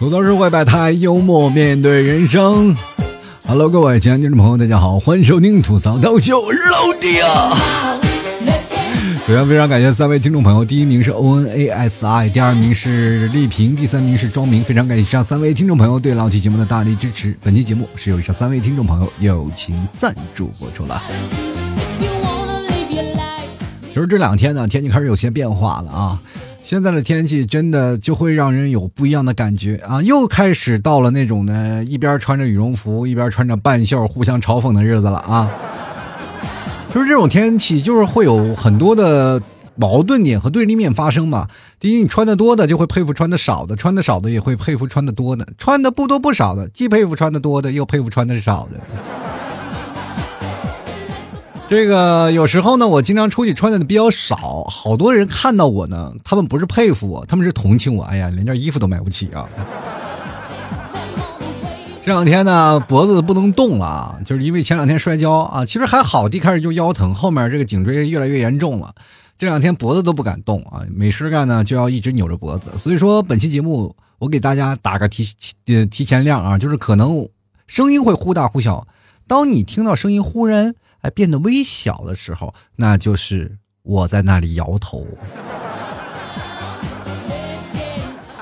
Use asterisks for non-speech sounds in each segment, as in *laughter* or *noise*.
吐槽社会百态，幽默面对人生。Hello，各位亲爱的听众朋友，大家好，欢迎收听吐槽刀秀，老弟啊。首先非常感谢三位听众朋友，第一名是 O N A S I，第二名是丽萍，第三名是庄明。非常感谢以上三位听众朋友对老 T 节目的大力支持。本期节目是由以上三位听众朋友友情赞助播出了。其实这两天呢，天气开始有些变化了啊。现在的天气真的就会让人有不一样的感觉啊！又开始到了那种呢，一边穿着羽绒服，一边穿着半袖，互相嘲讽的日子了啊！*laughs* 就是这种天气，就是会有很多的矛盾点和对立面发生嘛。第一，你穿的多的就会佩服穿的少的，穿的少的也会佩服穿的多的，穿的不多不少的既佩服穿的多的，又佩服穿的少的。这个有时候呢，我经常出去穿的比较少，好多人看到我呢，他们不是佩服我，他们是同情我。哎呀，连件衣服都买不起啊！*laughs* 这两天呢，脖子不能动了，就是因为前两天摔跤啊。其实还好，一开始就腰疼，后面这个颈椎越来越严重了。这两天脖子都不敢动啊，没事干呢就要一直扭着脖子。所以说，本期节目我给大家打个提提提前量啊，就是可能声音会忽大忽小。当你听到声音忽然。哎，变得微小的时候，那就是我在那里摇头。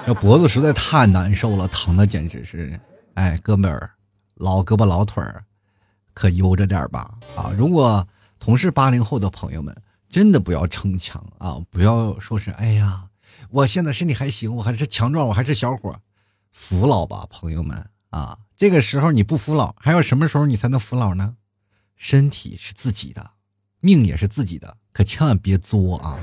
这脖子实在太难受了，疼的简直是，哎，哥们儿，老胳膊老腿儿，可悠着点吧啊！如果同是八零后的朋友们，真的不要逞强啊！不要说是，哎呀，我现在身体还行，我还是强壮，我还是小伙，服老吧，朋友们啊！这个时候你不服老，还有什么时候你才能服老呢？身体是自己的，命也是自己的，可千万别作啊！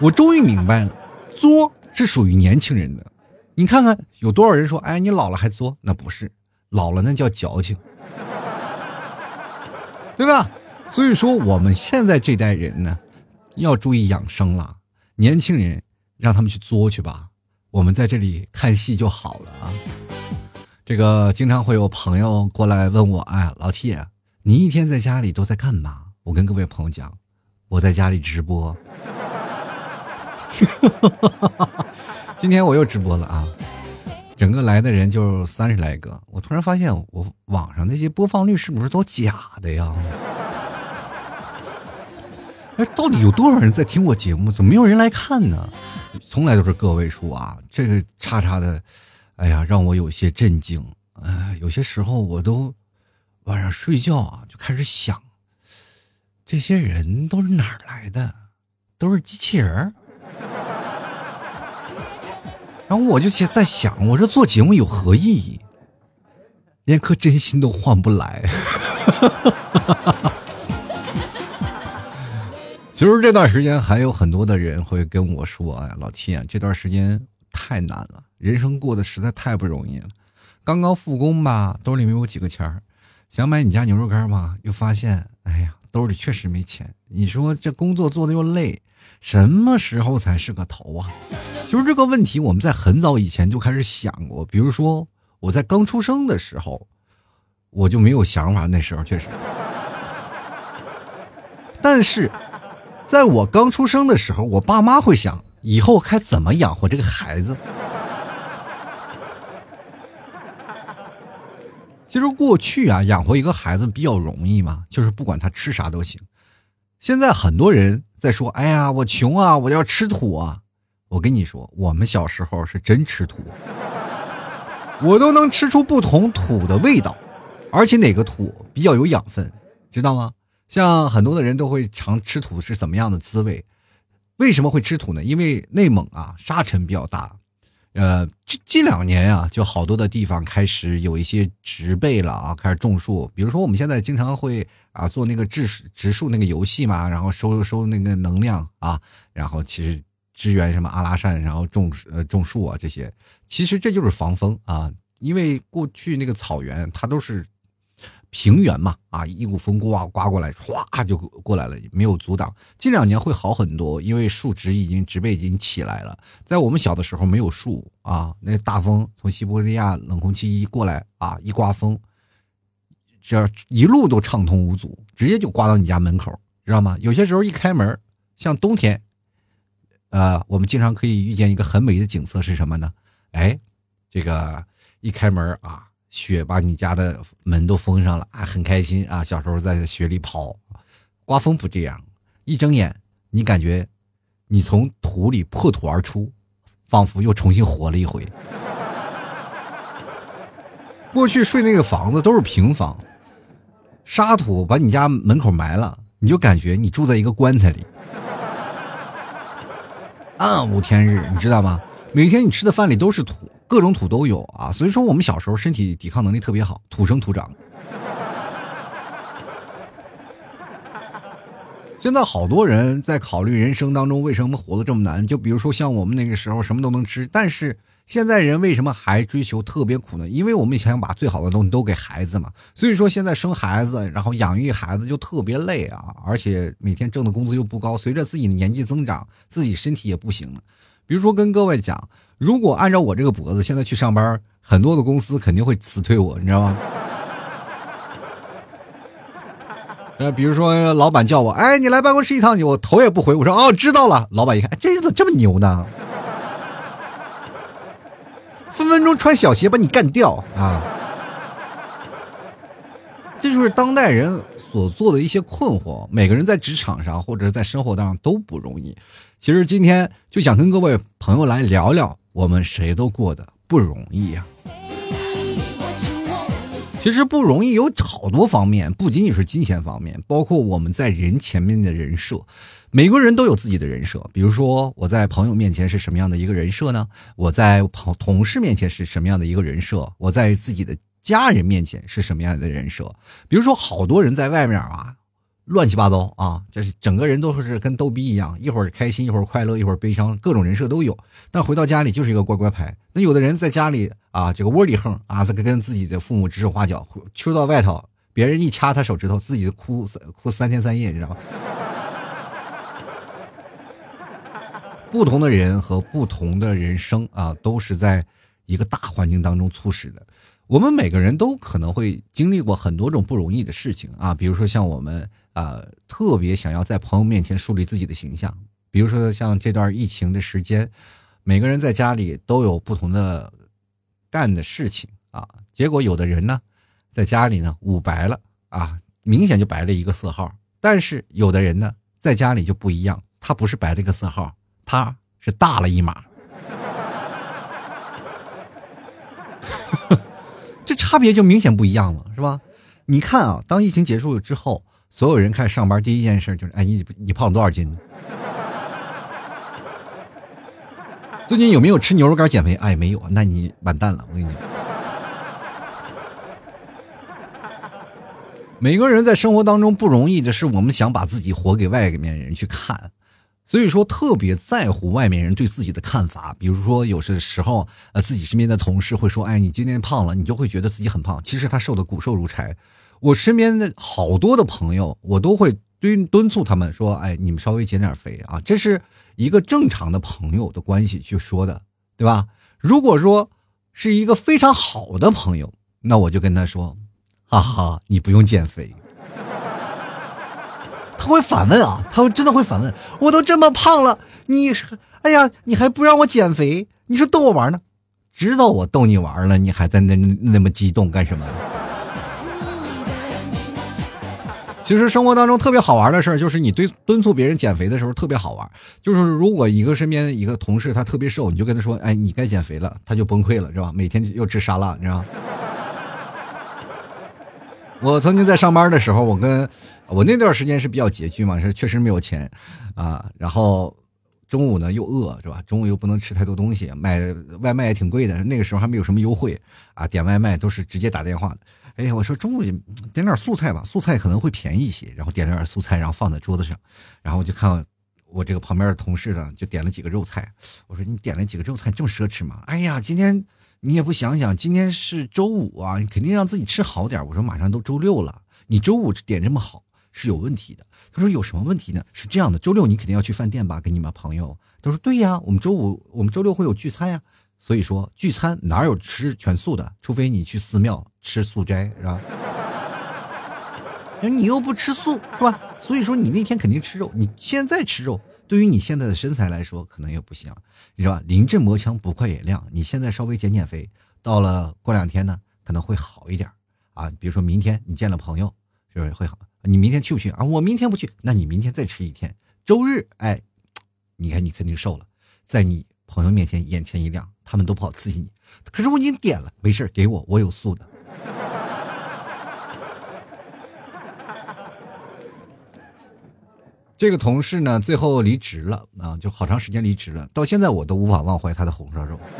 我终于明白了，作是属于年轻人的。你看看有多少人说：“哎，你老了还作？”那不是，老了那叫矫情，*laughs* 对吧？所以说，我们现在这代人呢，要注意养生了。年轻人让他们去作去吧，我们在这里看戏就好了啊。这个经常会有朋友过来问我，哎，老 T，你一天在家里都在干嘛？我跟各位朋友讲，我在家里直播。*laughs* 今天我又直播了啊！整个来的人就三十来个，我突然发现，我网上那些播放率是不是都假的呀？哎，到底有多少人在听我节目？怎么没有人来看呢？从来都是个位数啊！这个叉叉的。哎呀，让我有些震惊。哎，有些时候我都晚上睡觉啊，就开始想，这些人都是哪儿来的？都是机器人 *laughs* 然后我就在想，我这做节目有何意义？连颗真心都换不来。*laughs* 其实这段时间还有很多的人会跟我说：“哎，老七啊，这段时间太难了。”人生过得实在太不容易了，刚刚复工吧，兜里没有几个钱儿，想买你家牛肉干吧，又发现，哎呀，兜里确实没钱。你说这工作做的又累，什么时候才是个头啊？其实这个问题我们在很早以前就开始想过，比如说我在刚出生的时候，我就没有想法，那时候确实。但是，在我刚出生的时候，我爸妈会想以后该怎么养活这个孩子。其实过去啊，养活一个孩子比较容易嘛，就是不管他吃啥都行。现在很多人在说：“哎呀，我穷啊，我要吃土啊。”我跟你说，我们小时候是真吃土，我都能吃出不同土的味道，而且哪个土比较有养分，知道吗？像很多的人都会尝吃土是怎么样的滋味。为什么会吃土呢？因为内蒙啊，沙尘比较大。呃，近近两年啊，就好多的地方开始有一些植被了啊，开始种树。比如说，我们现在经常会啊做那个植树植树那个游戏嘛，然后收收那个能量啊，然后其实支援什么阿拉善，然后种呃种树啊这些，其实这就是防风啊，因为过去那个草原它都是。平原嘛，啊，一股风刮刮过来，哗就过来了，没有阻挡。近两年会好很多，因为树植已经植被已经起来了。在我们小的时候没有树啊，那大风从西伯利亚冷空气一过来啊，一刮风，这一路都畅通无阻，直接就刮到你家门口，知道吗？有些时候一开门，像冬天，呃，我们经常可以遇见一个很美的景色是什么呢？哎，这个一开门啊，雪把你家的门都封上了啊，很开心啊。小时候在雪里跑，刮风不这样，一睁眼，你感觉你从土里破土而出，仿佛又重新活了一回。过去睡那个房子都是平房，沙土把你家门口埋了，你就感觉你住在一个棺材里，暗无天日，你知道吗？每天你吃的饭里都是土，各种土都有啊。所以说我们小时候身体抵抗能力特别好，土生土长。现在好多人在考虑人生当中为什么活得这么难，就比如说像我们那个时候什么都能吃，但是。现在人为什么还追求特别苦呢？因为我们想把最好的东西都给孩子嘛。所以说现在生孩子，然后养育孩子就特别累啊，而且每天挣的工资又不高。随着自己的年纪增长，自己身体也不行了。比如说跟各位讲，如果按照我这个脖子现在去上班，很多的公司肯定会辞退我，你知道吗？*laughs* 呃，比如说老板叫我，哎，你来办公室一趟，你我头也不回，我说哦，知道了。老板一看，这人怎么这么牛呢。分分钟穿小鞋把你干掉啊！这就是当代人所做的一些困惑。每个人在职场上或者在生活当中都不容易。其实今天就想跟各位朋友来聊聊，我们谁都过得不容易呀。其实不容易有好多方面，不仅仅是金钱方面，包括我们在人前面的人设。每个人都有自己的人设，比如说我在朋友面前是什么样的一个人设呢？我在朋同事面前是什么样的一个人设？我在自己的家人面前是什么样的人设？比如说，好多人在外面啊。乱七八糟啊！这是整个人都是跟逗逼一样，一会儿开心，一会儿快乐，一会儿悲伤，各种人设都有。但回到家里就是一个乖乖牌。那有的人在家里啊，这个窝里横啊，这个跟自己的父母指手画脚；出到外头，别人一掐他手指头，自己哭哭三天三夜，你知道吗？*laughs* 不同的人和不同的人生啊，都是在一个大环境当中促使的。我们每个人都可能会经历过很多种不容易的事情啊，比如说像我们。啊，特别想要在朋友面前树立自己的形象，比如说像这段疫情的时间，每个人在家里都有不同的干的事情啊。结果有的人呢，在家里呢捂白了啊，明显就白了一个色号；但是有的人呢，在家里就不一样，他不是白了一个色号，他是大了一码。这差别就明显不一样了，是吧？你看啊，当疫情结束之后。所有人开始上班，第一件事就是：哎，你你胖多少斤？*laughs* 最近有没有吃牛肉干减肥？哎，没有，那你完蛋了！我跟你讲，每个人在生活当中不容易的是，我们想把自己活给外面人去看，所以说特别在乎外面人对自己的看法。比如说，有些时候，呃，自己身边的同事会说：“哎，你今天胖了。”你就会觉得自己很胖，其实他瘦的骨瘦如柴。我身边的好多的朋友，我都会敦敦促他们说：“哎，你们稍微减点肥啊！”这是一个正常的朋友的关系去说的，对吧？如果说是一个非常好的朋友，那我就跟他说：“哈哈，你不用减肥。”他会反问啊，他会真的会反问：“我都这么胖了，你哎呀，你还不让我减肥？你说逗我玩呢？知道我逗你玩了，你还在那那么激动干什么？”其实生活当中特别好玩的事儿，就是你对敦促别人减肥的时候特别好玩。就是如果一个身边一个同事他特别瘦，你就跟他说：“哎，你该减肥了。”他就崩溃了，是吧？每天又吃沙拉，你知道吗？我曾经在上班的时候，我跟我那段时间是比较拮据嘛，是确实没有钱啊。然后中午呢又饿，是吧？中午又不能吃太多东西，买外卖也挺贵的。那个时候还没有什么优惠啊，点外卖都是直接打电话的。哎呀，我说中午点点素菜吧，素菜可能会便宜一些。然后点了点素菜，然后放在桌子上，然后我就看我这个旁边的同事呢，就点了几个肉菜。我说你点了几个肉菜这么奢侈吗？哎呀，今天你也不想想，今天是周五啊，你肯定让自己吃好点。我说马上都周六了，你周五点这么好是有问题的。他说有什么问题呢？是这样的，周六你肯定要去饭店吧，跟你们朋友。他说对呀，我们周五我们周六会有聚餐呀。所以说聚餐哪有吃全素的？除非你去寺庙吃素斋，是吧？*laughs* 你又不吃素，是吧？所以说你那天肯定吃肉。你现在吃肉，对。于你现在的身材来说，可能也不行，你知道吧？临阵磨枪，不快也亮。你现在稍微减减肥，到了过两天呢，可能会好一点啊。比如说明天你见了朋友，是不是会好？你明天去不去啊？我明天不去，那你明天再吃一天。周日，哎，你看你肯定瘦了，在你朋友面前眼前一亮，他们都不好刺激你。可是我已经点了，没事给我，我有素的。这个同事呢，最后离职了啊，就好长时间离职了，到现在我都无法忘怀他的红烧肉。*laughs*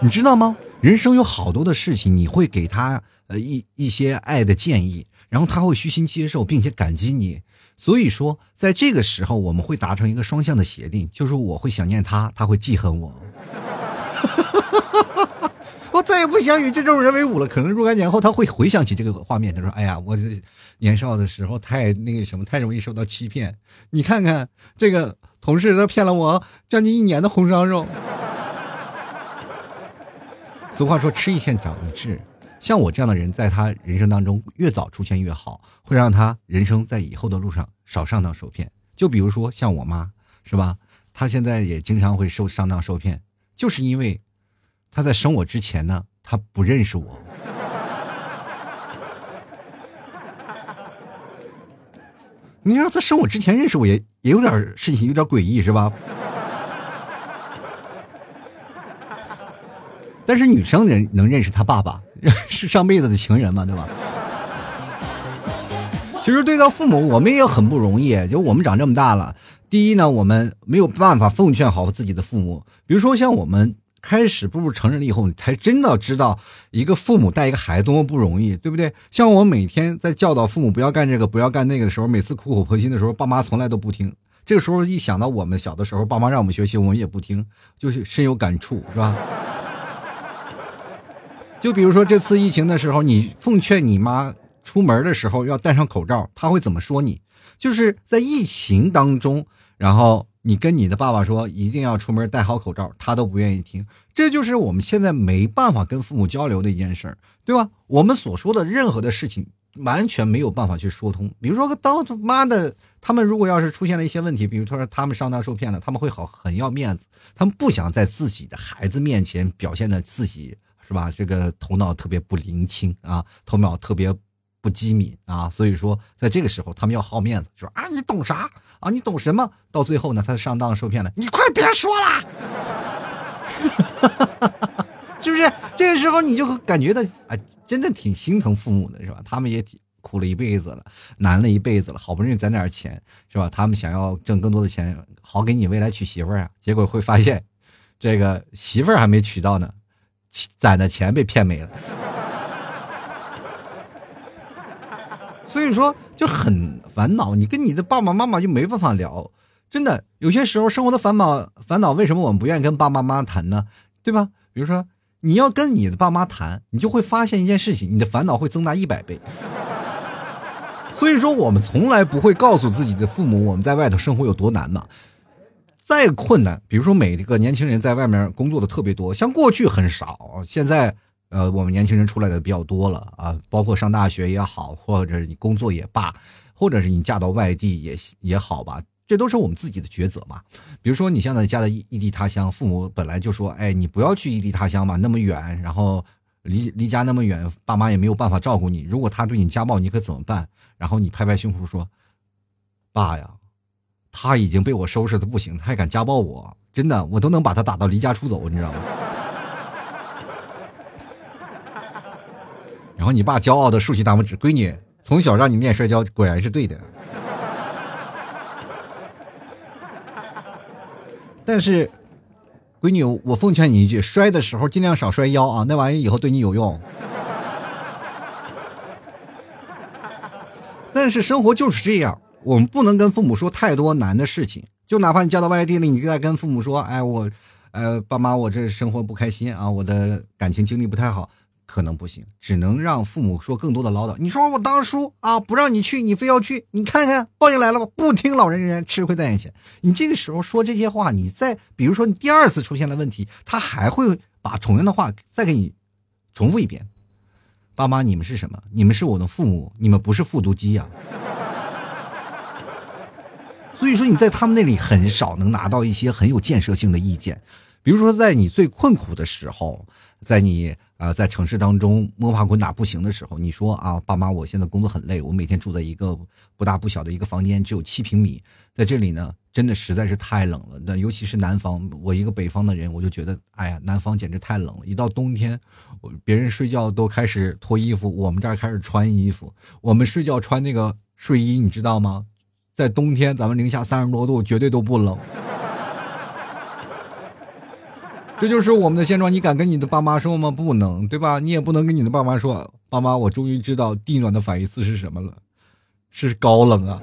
你知道吗？人生有好多的事情，你会给他呃一一些爱的建议，然后他会虚心接受，并且感激你。所以说，在这个时候，我们会达成一个双向的协定，就是我会想念他，他会记恨我。*laughs* 我再也不想与这种人为伍了。可能若干年后，他会回想起这个画面，他说：“哎呀，我年少的时候太那个什么，太容易受到欺骗。你看看这个同事，他骗了我将近一年的红烧肉。*laughs* ”俗话说：“吃一堑长一智。”像我这样的人，在他人生当中越早出现越好，会让他人生在以后的路上少上当受骗。就比如说像我妈，是吧？她现在也经常会受上当受骗，就是因为她在生我之前呢，她不认识我。你要在生我之前认识我，也也有点事情，有点诡异，是吧？但是女生人能认识他爸爸，*laughs* 是上辈子的情人嘛，对吧？其实对待父母，我们也很不容易。就我们长这么大了，第一呢，我们没有办法奉劝好自己的父母。比如说，像我们开始步入成人了以后，你才真的知道一个父母带一个孩子多么不容易，对不对？像我每天在教导父母不要干这个、不要干那个的时候，每次苦口婆心的时候，爸妈从来都不听。这个时候一想到我们小的时候，爸妈让我们学习，我们也不听，就是深有感触，是吧？就比如说这次疫情的时候，你奉劝你妈出门的时候要戴上口罩，她会怎么说你？就是在疫情当中，然后你跟你的爸爸说一定要出门戴好口罩，他都不愿意听。这就是我们现在没办法跟父母交流的一件事儿，对吧？我们所说的任何的事情，完全没有办法去说通。比如说，当他妈的他们如果要是出现了一些问题，比如说他们上当受骗了，他们会好很要面子，他们不想在自己的孩子面前表现的自己。是吧？这个头脑特别不灵清啊，头脑特别不机敏啊，所以说在这个时候，他们要好面子，说啊，你懂啥啊？你懂什么？到最后呢，他上当受骗了，你快别说了，*laughs* 是不是？这个时候你就感觉到啊，真的挺心疼父母的，是吧？他们也挺苦了一辈子了，难了一辈子了，好不容易攒点钱，是吧？他们想要挣更多的钱，好给你未来娶媳妇儿啊，结果会发现，这个媳妇儿还没娶到呢。攒的钱被骗没了，所以说就很烦恼。你跟你的爸爸妈妈就没办法聊，真的有些时候生活的烦恼烦恼，为什么我们不愿意跟爸爸妈妈谈呢？对吧？比如说你要跟你的爸妈谈，你就会发现一件事情，你的烦恼会增大一百倍。所以说，我们从来不会告诉自己的父母我们在外头生活有多难嘛。再困难，比如说每一个年轻人在外面工作的特别多，像过去很少，现在呃我们年轻人出来的比较多了啊，包括上大学也好，或者你工作也罢，或者是你嫁到外地也也好吧，这都是我们自己的抉择嘛。比如说你现在嫁到异地他乡，父母本来就说，哎，你不要去异地他乡嘛，那么远，然后离离家那么远，爸妈也没有办法照顾你。如果他对你家暴，你可怎么办？然后你拍拍胸脯说，爸呀。他已经被我收拾的不行，他还敢家暴我，真的，我都能把他打到离家出走，你知道吗？然后你爸骄傲的竖起大拇指，闺女，从小让你练摔跤，果然是对的。但是，闺女，我奉劝你一句，摔的时候尽量少摔腰啊，那玩意以后对你有用。*laughs* 但是生活就是这样。我们不能跟父母说太多难的事情，就哪怕你嫁到外地了，你再跟父母说，哎，我，呃，爸妈，我这生活不开心啊，我的感情经历不太好，可能不行，只能让父母说更多的唠叨。你说我当初啊，不让你去，你非要去，你看看报应来了吧？不听老人言，吃亏在眼前。你这个时候说这些话，你再比如说你第二次出现了问题，他还会把同样的话再给你重复一遍。爸妈，你们是什么？你们是我的父母，你们不是复读机呀。*laughs* 所以说你在他们那里很少能拿到一些很有建设性的意见。比如说，在你最困苦的时候，在你啊在城市当中摸爬滚打不行的时候，你说啊，爸妈，我现在工作很累，我每天住在一个不大不小的一个房间，只有七平米，在这里呢，真的实在是太冷了。那尤其是南方，我一个北方的人，我就觉得，哎呀，南方简直太冷了。一到冬天，别人睡觉都开始脱衣服，我们这儿开始穿衣服。我们睡觉穿那个睡衣，你知道吗？在冬天，咱们零下三十多度，绝对都不冷。这就是我们的现状，你敢跟你的爸妈说吗？不能，对吧？你也不能跟你的爸妈说，爸妈，我终于知道地暖的反义词是什么了，是高冷啊。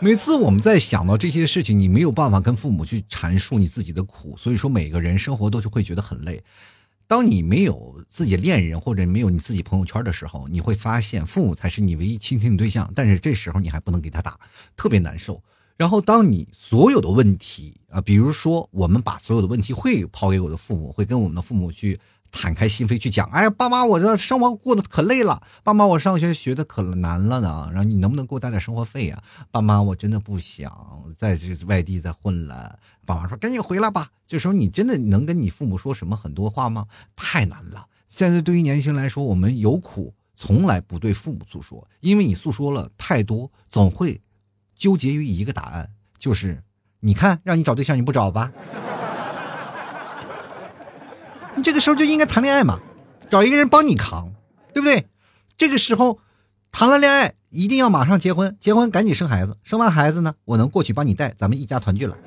每次我们在想到这些事情，你没有办法跟父母去阐述你自己的苦，所以说每个人生活都是会觉得很累。当你没有自己恋人或者没有你自己朋友圈的时候，你会发现父母才是你唯一倾听的对象，但是这时候你还不能给他打，特别难受。然后，当你所有的问题啊，比如说，我们把所有的问题会抛给我的父母，会跟我们的父母去坦开心扉去讲。哎呀，爸妈，我这生活过得可累了。爸妈，我上学学的可难了呢。然后你能不能给我带点生活费呀？爸妈，我真的不想在这外地再混了。爸妈说：“赶紧回来吧。”这时候你真的能跟你父母说什么很多话吗？太难了。现在对于年轻人来说，我们有苦从来不对父母诉说，因为你诉说了太多，总会。纠结于一个答案，就是你看，让你找对象你不找吧？*laughs* 你这个时候就应该谈恋爱嘛，找一个人帮你扛，对不对？这个时候谈了恋爱，一定要马上结婚，结婚赶紧生孩子，生完孩子呢，我能过去帮你带，咱们一家团聚了。*laughs*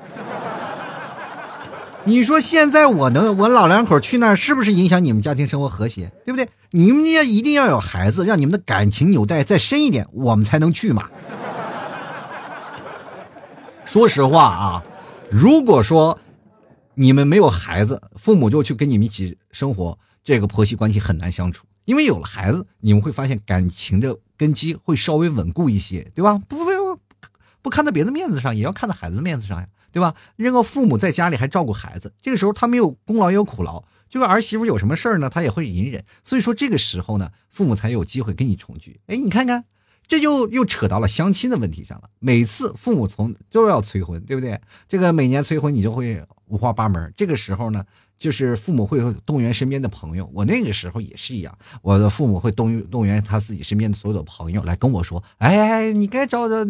你说现在我能，我老两口去那儿，是不是影响你们家庭生活和谐？对不对？你们要一定要有孩子，让你们的感情纽带再深一点，我们才能去嘛。说实话啊，如果说你们没有孩子，父母就去跟你们一起生活，这个婆媳关系很难相处。因为有了孩子，你们会发现感情的根基会稍微稳固一些，对吧？不不不不看在别的面子上，也要看在孩子的面子上呀，对吧？那个父母在家里还照顾孩子，这个时候他没有功劳也有苦劳，就是儿媳妇有什么事儿呢，他也会隐忍。所以说这个时候呢，父母才有机会跟你重聚。哎，你看看。这就又扯到了相亲的问题上了。每次父母从都要催婚，对不对？这个每年催婚，你就会五花八门。这个时候呢，就是父母会动员身边的朋友。我那个时候也是一样，我的父母会动动员他自己身边的所有的朋友来跟我说：“哎，你该找的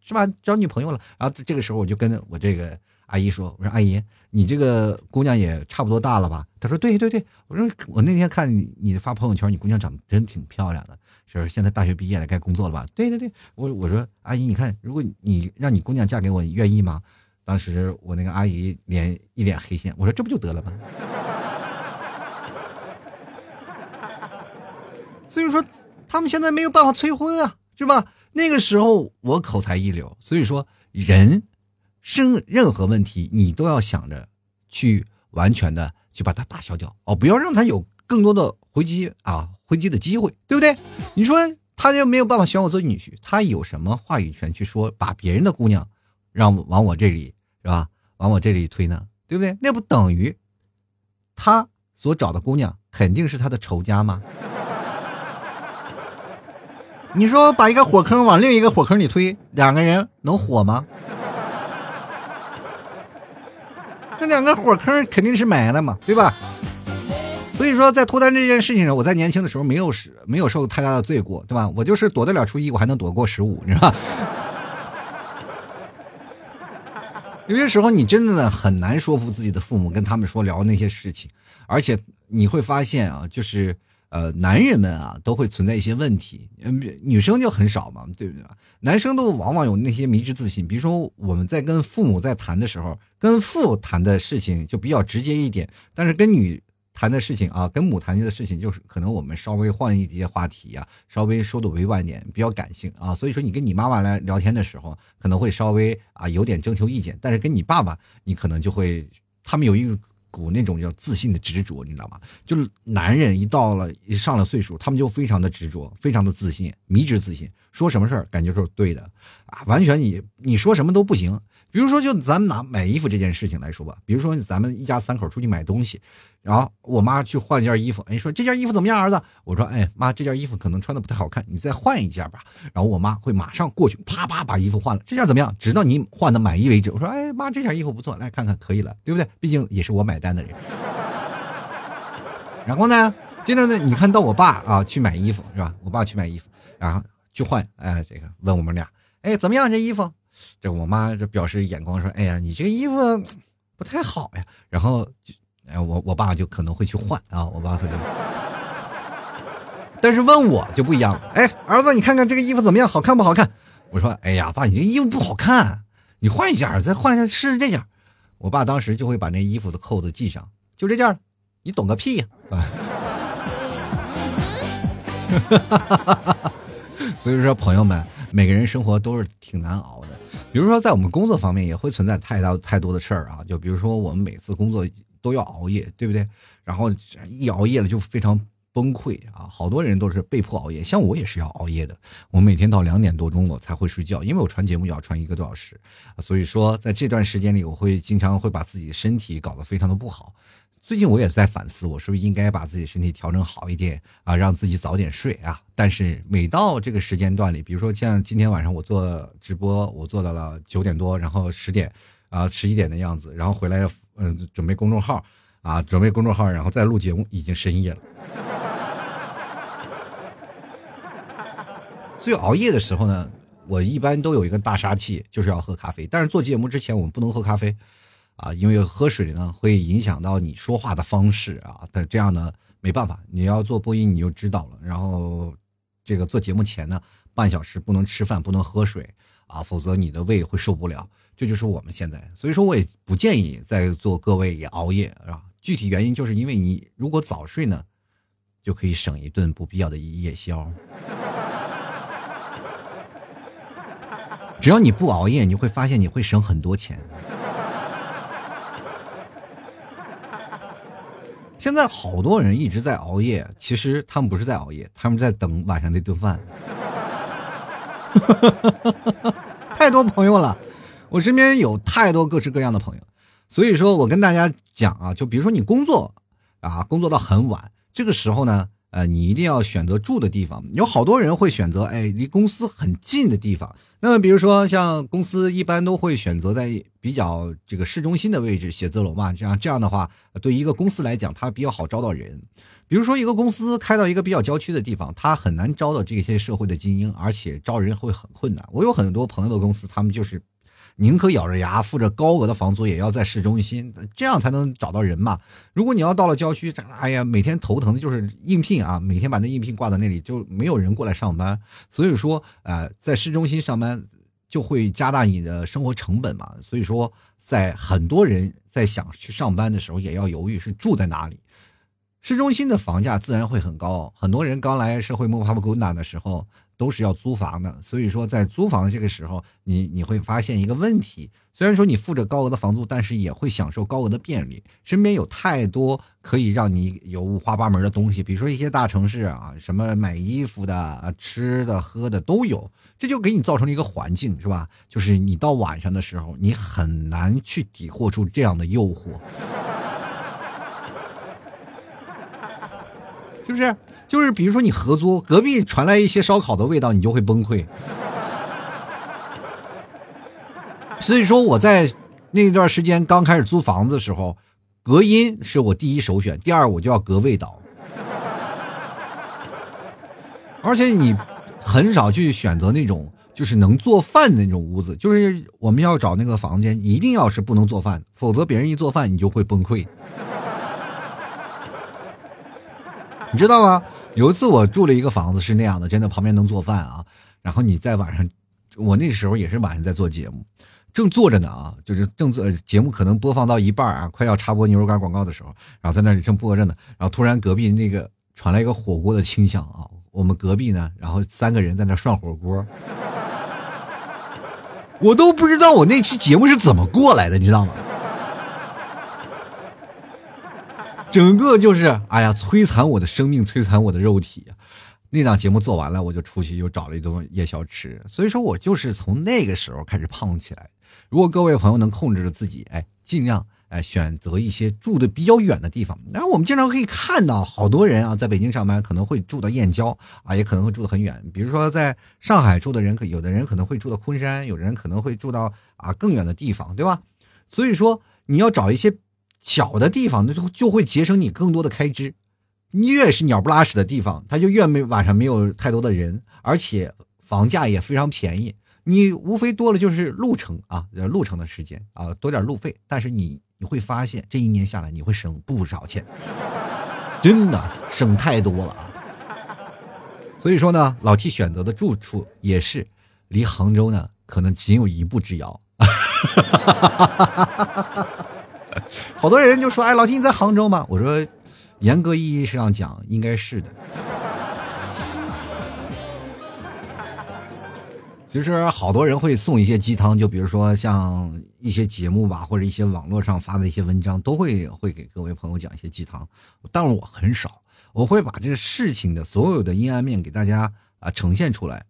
是吧？找女朋友了。”然后这个时候我就跟我这个阿姨说：“我说阿姨，你这个姑娘也差不多大了吧？”她说：“对对对。”我说：“我那天看你发朋友圈，你姑娘长得真挺漂亮的。”就是现在大学毕业了，该工作了吧？对对对，我我说阿姨，你看，如果你让你姑娘嫁给我，你愿意吗？当时我那个阿姨脸一脸黑线，我说这不就得了吗？*laughs* 所以说他们现在没有办法催婚啊，是吧？那个时候我口才一流，所以说人生任何问题，你都要想着去完全的去把它打消掉哦，不要让他有更多的回击啊。回击的机会，对不对？你说他就没有办法选我做女婿，他有什么话语权去说把别人的姑娘让往我这里是吧？往我这里推呢？对不对？那不等于他所找的姑娘肯定是他的仇家吗？你说把一个火坑往另一个火坑里推，两个人能火吗？这两个火坑肯定是埋了嘛，对吧？所以说，在脱单这件事情上，我在年轻的时候没有是没有受太大的罪过，对吧？我就是躲得了初一，我还能躲过十五，你知道吧？*laughs* 有些时候，你真的很难说服自己的父母，跟他们说聊那些事情，而且你会发现啊，就是呃，男人们啊都会存在一些问题，嗯，女生就很少嘛，对不对？男生都往往有那些迷之自信，比如说我们在跟父母在谈的时候，跟父谈的事情就比较直接一点，但是跟女。谈的事情啊，跟母谈的事情就是可能我们稍微换一些话题啊，稍微说的委婉点，比较感性啊。所以说你跟你妈妈来聊天的时候，可能会稍微啊有点征求意见，但是跟你爸爸，你可能就会他们有一种股那种叫自信的执着，你知道吗？就是男人一到了一上了岁数，他们就非常的执着，非常的自信，迷之自信，说什么事儿感觉是对的啊，完全你你说什么都不行。比如说，就咱们拿买衣服这件事情来说吧，比如说咱们一家三口出去买东西，然后我妈去换件衣服，哎，说这件衣服怎么样，儿子？我说，哎妈，这件衣服可能穿的不太好看，你再换一件吧。然后我妈会马上过去，啪啪把衣服换了，这件怎么样？直到你换的满意为止。我说，哎妈，这件衣服不错，来看看，可以了，对不对？毕竟也是我买单的人。然后呢，接着呢，你看到我爸啊去买衣服是吧？我爸去买衣服，然后去换，哎，这个问我们俩，哎，怎么样这衣服？这我妈这表示眼光说：“哎呀，你这个衣服不太好呀。”然后，哎，我我爸就可能会去换啊，我爸可能。但是问我就不一样了，哎，儿子，你看看这个衣服怎么样，好看不好看？我说：“哎呀，爸，你这衣服不好看，你换一件，再换一下试试这件。”我爸当时就会把那衣服的扣子系上，就这件，你懂个屁呀！*laughs* 所以说，朋友们，每个人生活都是挺难熬的。比如说，在我们工作方面也会存在太大太多的事儿啊，就比如说我们每次工作都要熬夜，对不对？然后一熬夜了就非常崩溃啊，好多人都是被迫熬夜，像我也是要熬夜的。我每天到两点多钟我才会睡觉，因为我传节目要传一个多小时，所以说在这段时间里，我会经常会把自己身体搞得非常的不好。最近我也在反思，我是不是应该把自己身体调整好一点啊，让自己早点睡啊？但是每到这个时间段里，比如说像今天晚上我做直播，我做到了九点多，然后十点啊十一点的样子，然后回来嗯准备公众号啊，准备公众号，然后再录节目，已经深夜了。所以熬夜的时候呢，我一般都有一个大杀器，就是要喝咖啡。但是做节目之前我们不能喝咖啡。啊，因为喝水呢会影响到你说话的方式啊，但这样呢没办法，你要做播音你就知道了。然后，这个做节目前呢，半小时不能吃饭，不能喝水啊，否则你的胃会受不了。这就是我们现在，所以说我也不建议在座各位也熬夜啊。具体原因就是因为你如果早睡呢，就可以省一顿不必要的夜宵。只要你不熬夜，你会发现你会省很多钱。现在好多人一直在熬夜，其实他们不是在熬夜，他们在等晚上那顿饭。*laughs* 太多朋友了，我身边有太多各式各样的朋友，所以说我跟大家讲啊，就比如说你工作啊，工作到很晚，这个时候呢。呃，你一定要选择住的地方。有好多人会选择，哎，离公司很近的地方。那么，比如说像公司一般都会选择在比较这个市中心的位置，写字楼嘛。这样这样的话，对一个公司来讲，它比较好招到人。比如说一个公司开到一个比较郊区的地方，它很难招到这些社会的精英，而且招人会很困难。我有很多朋友的公司，他们就是。宁可咬着牙付着高额的房租，也要在市中心，这样才能找到人嘛。如果你要到了郊区，哎呀，每天头疼的就是应聘啊，每天把那应聘挂在那里，就没有人过来上班。所以说，呃，在市中心上班就会加大你的生活成本嘛。所以说，在很多人在想去上班的时候，也要犹豫是住在哪里。市中心的房价自然会很高，很多人刚来社会摸爬滚打的时候都是要租房的，所以说在租房这个时候，你你会发现一个问题，虽然说你付着高额的房租，但是也会享受高额的便利，身边有太多可以让你有五花八门的东西，比如说一些大城市啊，什么买衣服的、吃的、喝的都有，这就给你造成了一个环境，是吧？就是你到晚上的时候，你很难去抵获住这样的诱惑。*laughs* 是不是？就是比如说你合租，隔壁传来一些烧烤的味道，你就会崩溃。所以说我在那段时间刚开始租房子的时候，隔音是我第一首选，第二我就要隔味道。而且你很少去选择那种就是能做饭的那种屋子，就是我们要找那个房间，一定要是不能做饭，否则别人一做饭你就会崩溃。你知道吗？有一次我住了一个房子是那样的，真的旁边能做饭啊。然后你在晚上，我那时候也是晚上在做节目，正坐着呢啊，就是正做节目，可能播放到一半啊，快要插播牛肉干广告的时候，然后在那里正播着呢，然后突然隔壁那个传来一个火锅的清香啊。我们隔壁呢，然后三个人在那涮火锅，*laughs* 我都不知道我那期节目是怎么过来的，你知道吗？整个就是哎呀，摧残我的生命，摧残我的肉体。那档节目做完了，我就出去又找了一顿夜宵吃。所以说我就是从那个时候开始胖起来。如果各位朋友能控制着自己，哎，尽量哎选择一些住的比较远的地方。然后我们经常可以看到好多人啊，在北京上班可能会住到燕郊啊，也可能会住的很远。比如说在上海住的人，可有的人可能会住到昆山，有的人可能会住到啊更远的地方，对吧？所以说你要找一些小的地方，那就就会节省你更多的开支。越是鸟不拉屎的地方，它就越没晚上没有太多的人，而且房价也非常便宜。你无非多了就是路程啊，路程的时间啊，多点路费。但是你你会发现，这一年下来你会省不少钱，真的省太多了啊。所以说呢，老 T 选择的住处也是离杭州呢，可能仅有一步之遥。哈哈哈哈哈好多人就说：“哎，老金你在杭州吗？”我说。严格意义上讲，应该是的。其实好多人会送一些鸡汤，就比如说像一些节目吧，或者一些网络上发的一些文章，都会会给各位朋友讲一些鸡汤。但是我很少，我会把这个事情的所有的阴暗面给大家啊呈现出来，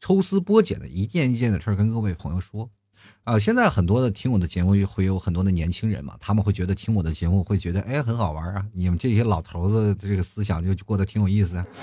抽丝剥茧的一件一件的事儿跟各位朋友说。啊，现在很多的听我的节目会有很多的年轻人嘛，他们会觉得听我的节目会觉得哎很好玩啊，你们这些老头子这个思想就过得挺有意思啊。*laughs*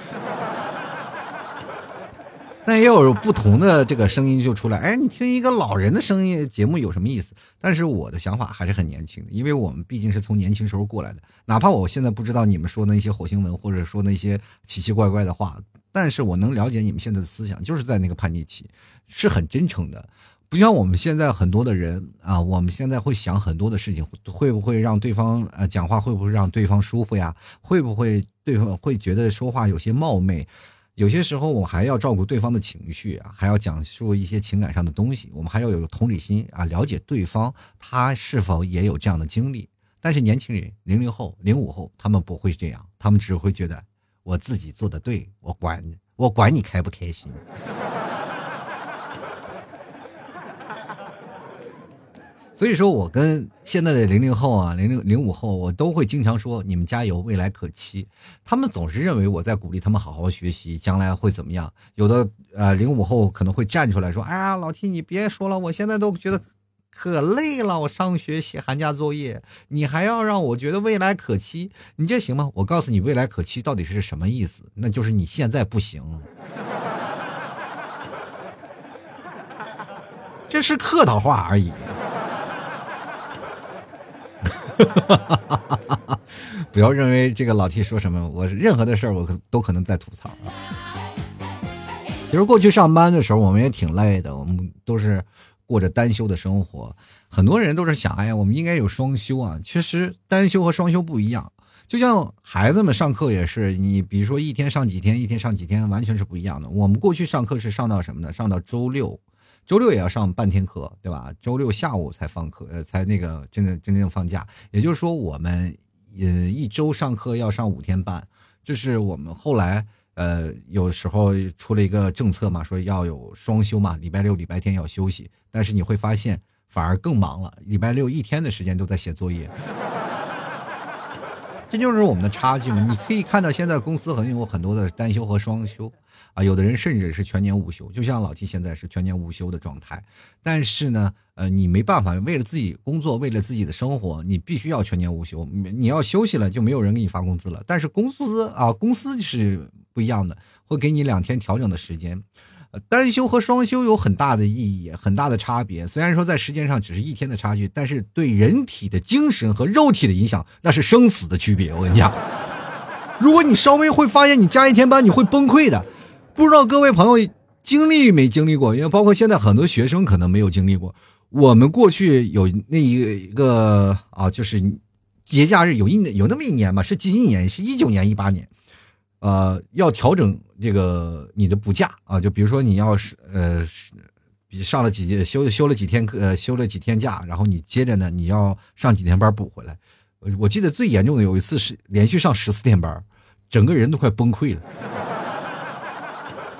但也有不同的这个声音就出来，哎，你听一个老人的声音节目有什么意思？但是我的想法还是很年轻的，因为我们毕竟是从年轻时候过来的。哪怕我现在不知道你们说的那些火星文，或者说那些奇奇怪怪的话，但是我能了解你们现在的思想，就是在那个叛逆期，是很真诚的。不像我们现在很多的人啊，我们现在会想很多的事情，会不会让对方呃讲话会不会让对方舒服呀？会不会对方会觉得说话有些冒昧？有些时候我还要照顾对方的情绪啊，还要讲述一些情感上的东西，我们还要有同理心啊，了解对方他是否也有这样的经历。但是年轻人，零零后、零五后，他们不会这样，他们只会觉得我自己做的对，我管我管你开不开心。所以说，我跟现在的零零后啊，零零零五后，我都会经常说：“你们加油，未来可期。”他们总是认为我在鼓励他们好好学习，将来会怎么样？有的呃，零五后可能会站出来说：“哎呀，老 T，你别说了，我现在都觉得可累了，我上学写寒假作业，你还要让我觉得未来可期，你这行吗？”我告诉你，未来可期到底是什么意思？那就是你现在不行，这是客套话而已。哈 *laughs* 不要认为这个老 T 说什么，我任何的事儿我都可能在吐槽啊。其实过去上班的时候，我们也挺累的，我们都是过着单休的生活。很多人都是想，哎呀，我们应该有双休啊。其实单休和双休不一样，就像孩子们上课也是，你比如说一天上几天，一天上几天，完全是不一样的。我们过去上课是上到什么呢？上到周六。周六也要上半天课，对吧？周六下午才放课，呃，才那个真正真正放假。也就是说，我们呃一周上课要上五天半。这是我们后来呃有时候出了一个政策嘛，说要有双休嘛，礼拜六、礼拜天要休息。但是你会发现，反而更忙了，礼拜六一天的时间都在写作业。这就是我们的差距嘛？你可以看到，现在公司很有很多的单休和双休，啊，有的人甚至是全年无休，就像老 T 现在是全年无休的状态。但是呢，呃，你没办法，为了自己工作，为了自己的生活，你必须要全年无休。你要休息了，就没有人给你发工资了。但是公司啊，公司是不一样的，会给你两天调整的时间。单休和双休有很大的意义，很大的差别。虽然说在时间上只是一天的差距，但是对人体的精神和肉体的影响，那是生死的区别。我跟你讲，*laughs* 如果你稍微会发现你加一天班，你会崩溃的。不知道各位朋友经历没经历过？因为包括现在很多学生可能没有经历过。我们过去有那一个一个啊，就是节假日有一有那么一年吧，是几几年？是一九年、一八年。呃，要调整这个你的补假啊，就比如说你要是呃，比上了几休休了几天课，休了几天假，然后你接着呢，你要上几天班补回来。我记得最严重的有一次是连续上十四天班，整个人都快崩溃了。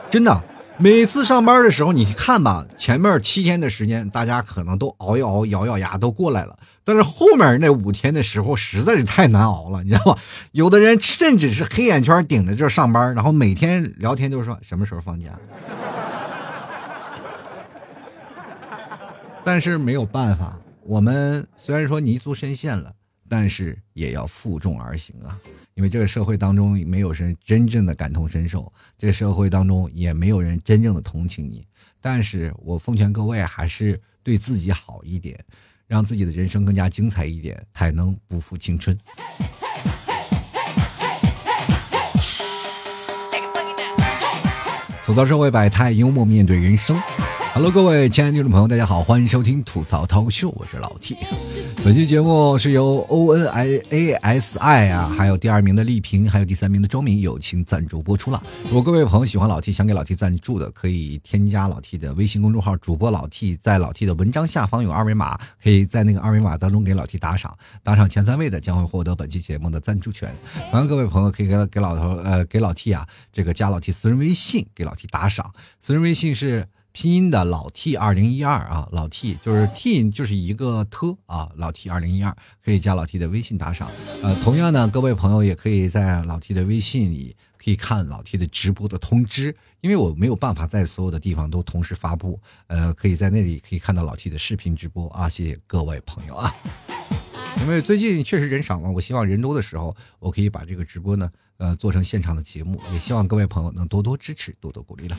真的，每次上班的时候，你看吧，前面七天的时间，大家可能都熬一熬，咬咬牙都过来了。但是后面那五天的时候，实在是太难熬了，你知道吗？*laughs* 有的人甚至是黑眼圈顶着这上班，然后每天聊天就是说什么时候放假。但是没有办法，我们虽然说泥足深陷了。但是也要负重而行啊，因为这个社会当中没有人真正的感同身受，这个社会当中也没有人真正的同情你。但是我奉劝各位，还是对自己好一点，让自己的人生更加精彩一点，才能不负青春。吐槽社会百态，幽默面对人生。Hello，各位亲爱的听众朋友，大家好，欢迎收听吐槽涛秀，我是老 T。本期节目是由 O N I A S I 啊，还有第二名的丽萍，还有第三名的庄明友情赞助播出了。如果各位朋友喜欢老 T，想给老 T 赞助的，可以添加老 T 的微信公众号主播老 T，在老 T 的文章下方有二维码，可以在那个二维码当中给老 T 打赏，打赏前三位的将会获得本期节目的赞助权。同样，各位朋友可以给给老头呃给老 T 啊，这个加老 T 私人微信给老 T 打赏，私人微信是。拼音的老 T 二零一二啊，老 T 就是 T 就是一个特啊，老 T 二零一二可以加老 T 的微信打赏。呃，同样呢，各位朋友也可以在老 T 的微信里可以看老 T 的直播的通知，因为我没有办法在所有的地方都同时发布。呃，可以在那里可以看到老 T 的视频直播啊，谢谢各位朋友啊。因为最近确实人少嘛，我希望人多的时候，我可以把这个直播呢，呃，做成现场的节目，也希望各位朋友能多多支持，多多鼓励了。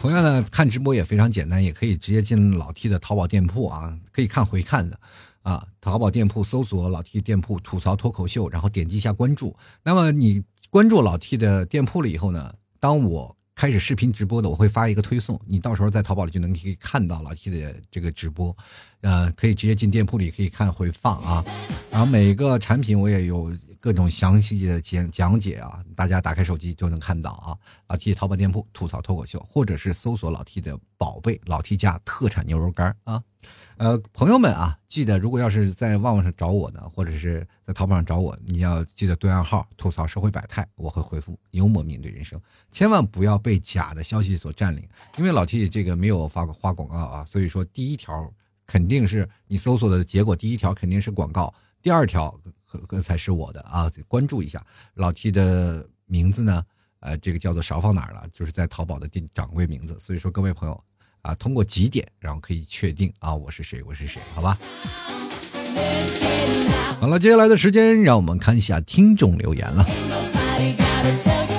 同样的，看直播也非常简单，也可以直接进老 T 的淘宝店铺啊，可以看回看的，啊，淘宝店铺搜索老 T 店铺吐槽脱口秀，然后点击一下关注。那么你关注老 T 的店铺了以后呢，当我开始视频直播的，我会发一个推送，你到时候在淘宝里就能可以看到老 T 的这个直播，呃，可以直接进店铺里可以看回放啊，然后每个产品我也有。各种详细的讲讲解啊，大家打开手机就能看到啊。老 T 淘宝店铺吐槽脱口秀，或者是搜索老 T 的宝贝老 T 家特产牛肉干啊。呃，朋友们啊，记得如果要是在旺旺上找我呢，或者是在淘宝上找我，你要记得对暗号吐槽社会百态，我会回复幽默面对人生，千万不要被假的消息所占领。因为老 T 这个没有发过花广告啊，所以说第一条肯定是你搜索的结果，第一条肯定是广告，第二条。可才是我的啊！关注一下老 T 的名字呢？呃，这个叫做少放哪儿了？就是在淘宝的店掌柜名字。所以说，各位朋友啊，通过几点，然后可以确定啊，我是谁，我是谁？好吧。好了，接下来的时间，让我们看一下听众留言了。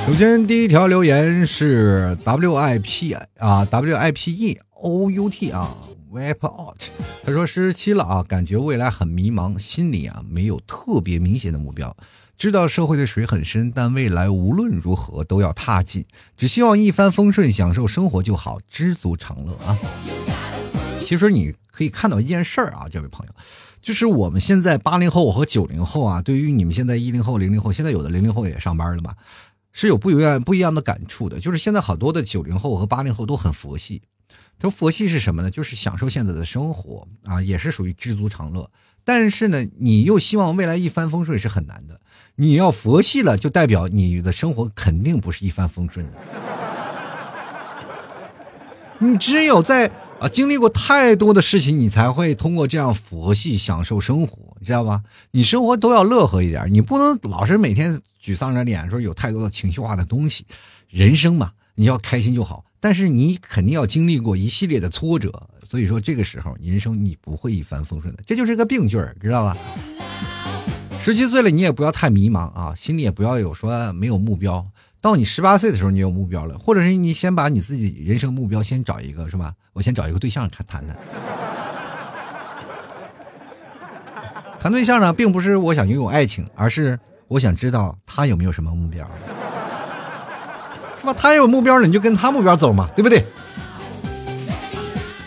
首先，第一条留言是 WIP 啊，WIPE，OUT 啊。Wipe out，他说十七了啊，感觉未来很迷茫，心里啊没有特别明显的目标，知道社会的水很深，但未来无论如何都要踏进，只希望一帆风顺，享受生活就好，知足常乐啊。其实你可以看到一件事儿啊，这位朋友，就是我们现在八零后和九零后啊，对于你们现在一零后、零零后，现在有的零零后也上班了嘛，是有不一样不一样的感触的，就是现在好多的九零后和八零后都很佛系。他说：“佛系是什么呢？就是享受现在的生活啊，也是属于知足常乐。但是呢，你又希望未来一帆风顺是很难的。你要佛系了，就代表你的生活肯定不是一帆风顺的。你只有在啊经历过太多的事情，你才会通过这样佛系享受生活，你知道吧？你生活都要乐呵一点，你不能老是每天沮丧着脸，说有太多的情绪化的东西。人生嘛，你要开心就好。”但是你肯定要经历过一系列的挫折，所以说这个时候人生你不会一帆风顺的，这就是个病句儿，知道吧？十七岁了，你也不要太迷茫啊，心里也不要有说没有目标。到你十八岁的时候，你有目标了，或者是你先把你自己人生目标先找一个，是吧？我先找一个对象谈谈谈。谈对象呢，并不是我想拥有爱情，而是我想知道他有没有什么目标。是吧？他有目标了，你就跟他目标走嘛，对不对？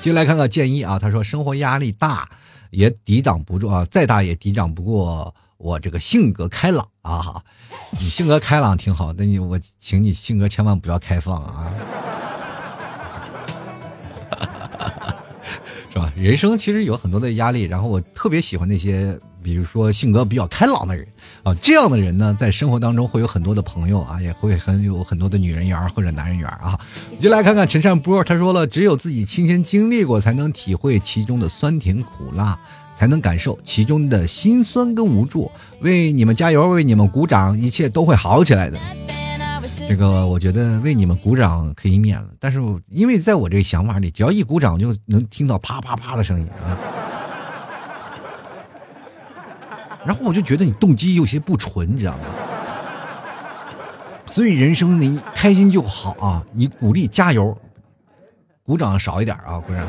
接下来看看建议啊，他说生活压力大，也抵挡不住啊，再大也抵挡不过我这个性格开朗啊。你性格开朗挺好，但你我请你性格千万不要开放啊，*laughs* 是吧？人生其实有很多的压力，然后我特别喜欢那些比如说性格比较开朗的人啊，这样的人呢，在生活当中会有很多的朋友啊，也会很有很多的女人缘或者男人缘啊。就来看看陈善波，他说了，只有自己亲身经历过，才能体会其中的酸甜苦辣，才能感受其中的辛酸跟无助。为你们加油，为你们鼓掌，一切都会好起来的。这个我觉得为你们鼓掌可以免了，但是因为在我这个想法里，只要一鼓掌就能听到啪啪啪的声音啊。然后我就觉得你动机有些不纯，你知道吗？所以人生你开心就好啊！你鼓励加油，鼓掌少一点啊！鼓掌。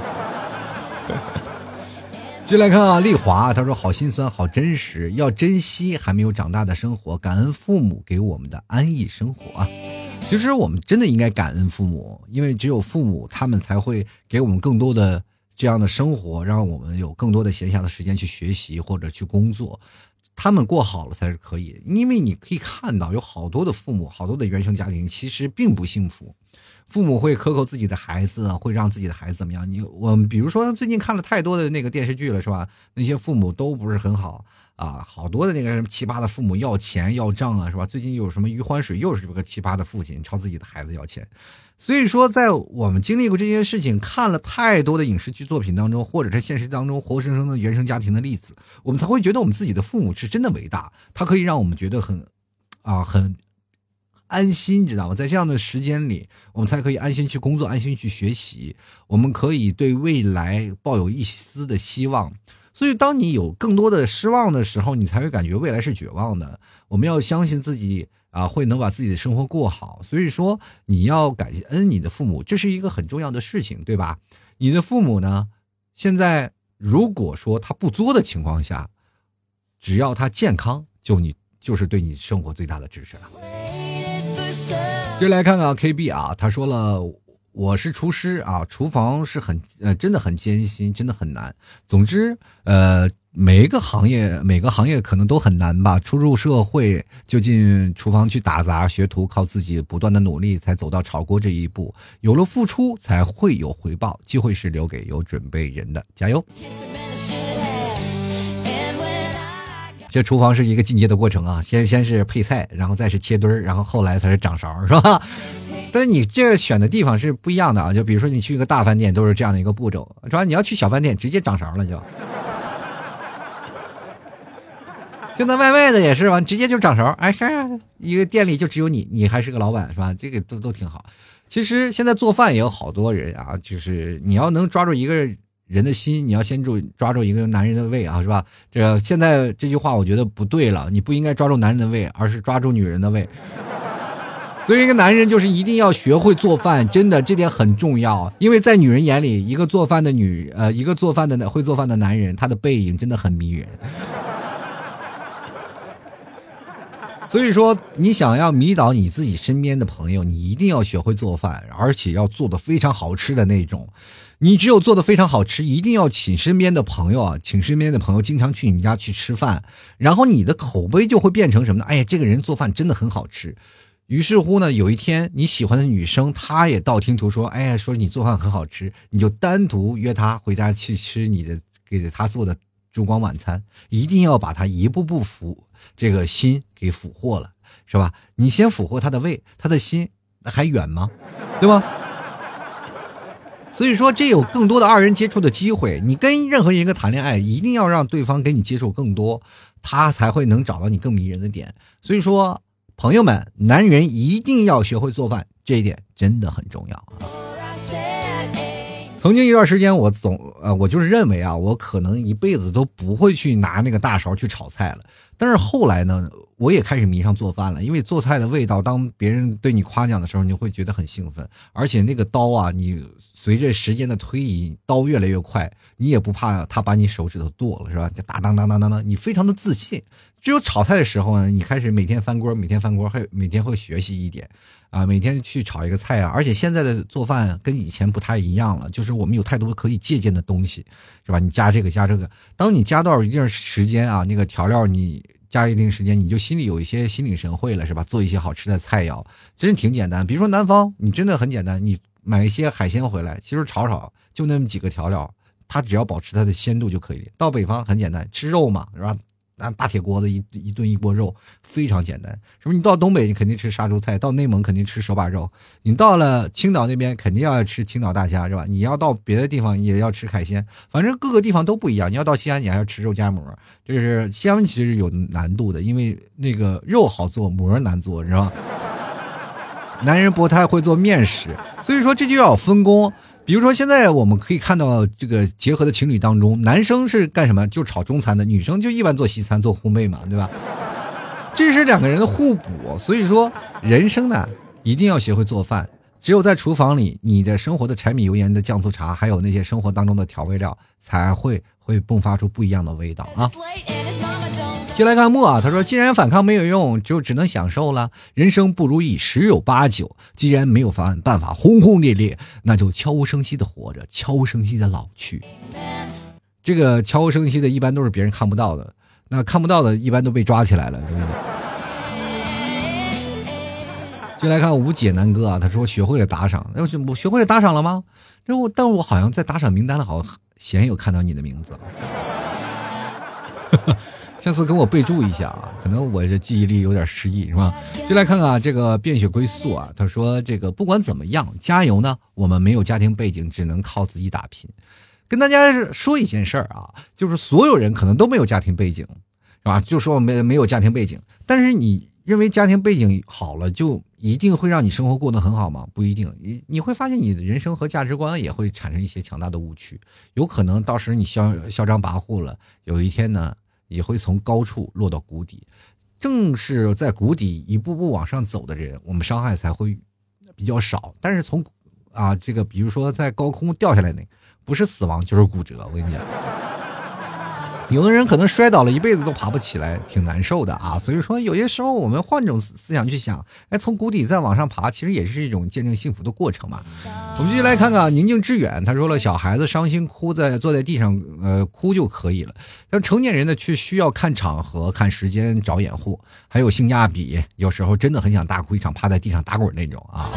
进来看啊，丽华他说好心酸，好真实，要珍惜还没有长大的生活，感恩父母给我们的安逸生活啊！其实我们真的应该感恩父母，因为只有父母，他们才会给我们更多的。这样的生活，让我们有更多的闲暇的时间去学习或者去工作，他们过好了才是可以。因为你可以看到，有好多的父母，好多的原生家庭其实并不幸福，父母会克扣自己的孩子，会让自己的孩子怎么样？你我们比如说最近看了太多的那个电视剧了，是吧？那些父母都不是很好啊，好多的那个什么奇葩的父母要钱要账啊，是吧？最近有什么余欢水又是这个奇葩的父亲朝自己的孩子要钱。所以说，在我们经历过这些事情，看了太多的影视剧作品当中，或者是现实当中活生生的原生家庭的例子，我们才会觉得我们自己的父母是真的伟大，他可以让我们觉得很，啊，很安心，知道吗？在这样的时间里，我们才可以安心去工作，安心去学习，我们可以对未来抱有一丝的希望。所以，当你有更多的失望的时候，你才会感觉未来是绝望的。我们要相信自己。啊，会能把自己的生活过好，所以说你要感恩你的父母，这是一个很重要的事情，对吧？你的父母呢，现在如果说他不作的情况下，只要他健康，就你就是对你生活最大的支持了。接来看看 KB 啊，他说了，我是厨师啊，厨房是很呃，真的很艰辛，真的很难。总之，呃。每一个行业，每个行业可能都很难吧。初入社会就进厨房去打杂学徒，靠自己不断的努力才走到炒锅这一步。有了付出，才会有回报。机会是留给有准备人的，加油！这厨房是一个进阶的过程啊，先先是配菜，然后再是切墩儿，然后后来才是掌勺，是吧？但是你这选的地方是不一样的啊。就比如说你去一个大饭店，都是这样的一个步骤，是吧？你要去小饭店，直接掌勺了就。现在外卖的也是吧，直接就掌勺，哎嗨，一个店里就只有你，你还是个老板是吧？这个都都挺好。其实现在做饭也有好多人啊，就是你要能抓住一个人的心，你要先住抓住一个男人的胃啊，是吧？这现在这句话我觉得不对了，你不应该抓住男人的胃，而是抓住女人的胃。作为一个男人，就是一定要学会做饭，真的这点很重要，因为在女人眼里，一个做饭的女呃，一个做饭的会做饭的男人，他的背影真的很迷人。所以说，你想要迷倒你自己身边的朋友，你一定要学会做饭，而且要做的非常好吃的那种。你只有做的非常好吃，一定要请身边的朋友啊，请身边的朋友经常去你们家去吃饭，然后你的口碑就会变成什么呢？哎呀，这个人做饭真的很好吃。于是乎呢，有一天你喜欢的女生，她也道听途说，哎呀，说你做饭很好吃，你就单独约她回家去吃你的给她做的烛光晚餐，一定要把她一步步服。这个心给俘获了，是吧？你先俘获他的胃，他的心还远吗？对吧？所以说，这有更多的二人接触的机会。你跟任何一个谈恋爱，一定要让对方跟你接触更多，他才会能找到你更迷人的点。所以说，朋友们，男人一定要学会做饭，这一点真的很重要啊。曾经一段时间，我总呃，我就是认为啊，我可能一辈子都不会去拿那个大勺去炒菜了。但是后来呢，我也开始迷上做饭了，因为做菜的味道，当别人对你夸奖的时候，你会觉得很兴奋。而且那个刀啊，你随着时间的推移，刀越来越快，你也不怕他把你手指头剁了，是吧？就当当当当当当，你非常的自信。只有炒菜的时候呢，你开始每天翻锅，每天翻锅，还每天会学习一点。啊，每天去炒一个菜啊，而且现在的做饭跟以前不太一样了，就是我们有太多可以借鉴的东西，是吧？你加这个加这个，当你加到一定时间啊，那个调料你加一定时间，你就心里有一些心领神会了，是吧？做一些好吃的菜肴，真是挺简单。比如说南方，你真的很简单，你买一些海鲜回来，其实炒炒就那么几个调料，它只要保持它的鲜度就可以。到北方很简单，吃肉嘛，是吧？拿大铁锅子一一炖一锅肉，非常简单。什么？你到东北，你肯定吃杀猪菜；到内蒙，肯定吃手把肉；你到了青岛那边，肯定要吃青岛大虾，是吧？你要到别的地方，也要吃海鲜。反正各个地方都不一样。你要到西安，你还要吃肉夹馍。就是西安其实有难度的，因为那个肉好做，馍难做，是吧？*laughs* 男人不太会做面食，所以说这就要分工。比如说，现在我们可以看到这个结合的情侣当中，男生是干什么？就炒中餐的，女生就一般做西餐，做烘焙嘛，对吧？*laughs* 这是两个人的互补。所以说，人生呢，一定要学会做饭。只有在厨房里，你的生活的柴米油盐的酱醋茶，还有那些生活当中的调味料，才会会迸发出不一样的味道啊。就来看木啊，他说：“既然反抗没有用，就只能享受了。人生不如意十有八九，既然没有办办法轰轰烈烈，那就悄无声息的活着，悄无声息的老去。这个悄无声息的，一般都是别人看不到的，那看不到的，一般都被抓起来了。” *laughs* 就来看吴姐南哥啊，他说：“学会了打赏，那我学会了打赏了吗？这我，但我好像在打赏名单里，好像鲜有看到你的名字。*laughs* ”下次跟我备注一下啊，可能我这记忆力有点失忆，是吧？就来看看啊，这个变血归宿啊，他说这个不管怎么样，加油呢！我们没有家庭背景，只能靠自己打拼。跟大家说一件事儿啊，就是所有人可能都没有家庭背景，是吧？就说没没有家庭背景，但是你认为家庭背景好了，就一定会让你生活过得很好吗？不一定，你你会发现你的人生和价值观也会产生一些强大的误区，有可能到时你嚣嚣张跋扈了，有一天呢？也会从高处落到谷底，正是在谷底一步步往上走的人，我们伤害才会比较少。但是从啊，这个比如说在高空掉下来那，不是死亡就是骨折。我跟你讲。有的人可能摔倒了一辈子都爬不起来，挺难受的啊。所以说，有些时候我们换种思想去想，哎，从谷底再往上爬，其实也是一种见证幸福的过程嘛。我们继续来看看宁静致远，他说了，小孩子伤心哭在坐在地上，呃，哭就可以了。但成年人呢，却需要看场合、看时间、找掩护，还有性价比。有时候真的很想大哭一场，趴在地上打滚那种啊。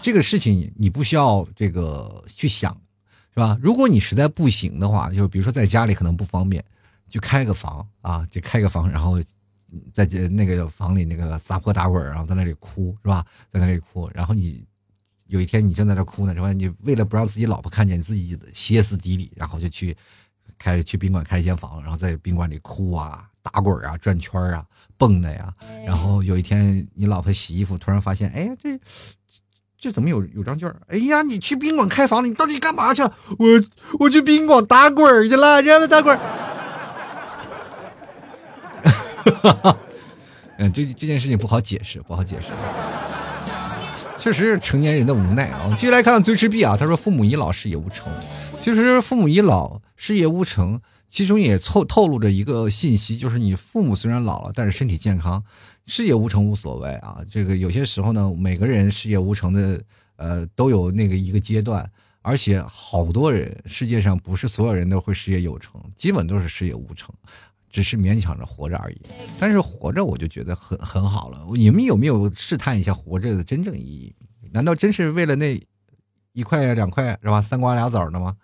这个事情你不需要这个去想。是吧？如果你实在不行的话，就比如说在家里可能不方便，就开个房啊，就开个房，然后在那个房里那个撒泼打滚，然后在那里哭，是吧？在那里哭，然后你有一天你正在这哭呢，是吧？你为了不让自己老婆看见，你自己歇斯底里，然后就去开去宾馆开一间房，然后在宾馆里哭啊、打滚啊、转圈啊、蹦的呀。然后有一天你老婆洗衣服，突然发现，哎，这。这怎么有有张券？哎呀，你去宾馆开房了，你到底干嘛去了？我我去宾馆打滚去了，让他打滚。*laughs* 嗯，这这件事情不好解释，不好解释。确实是成年人的无奈啊。继续来看追赤壁啊，他说父母已老，事业无成。其实父母已老，事业无成，其中也透透露着一个信息，就是你父母虽然老了，但是身体健康。事业无成无所谓啊，这个有些时候呢，每个人事业无成的，呃，都有那个一个阶段，而且好多人，世界上不是所有人都会事业有成，基本都是事业无成，只是勉强着活着而已。但是活着我就觉得很很好了。你们有没有试探一下活着的真正意义？难道真是为了那一块两块是吧？三瓜俩枣的吗？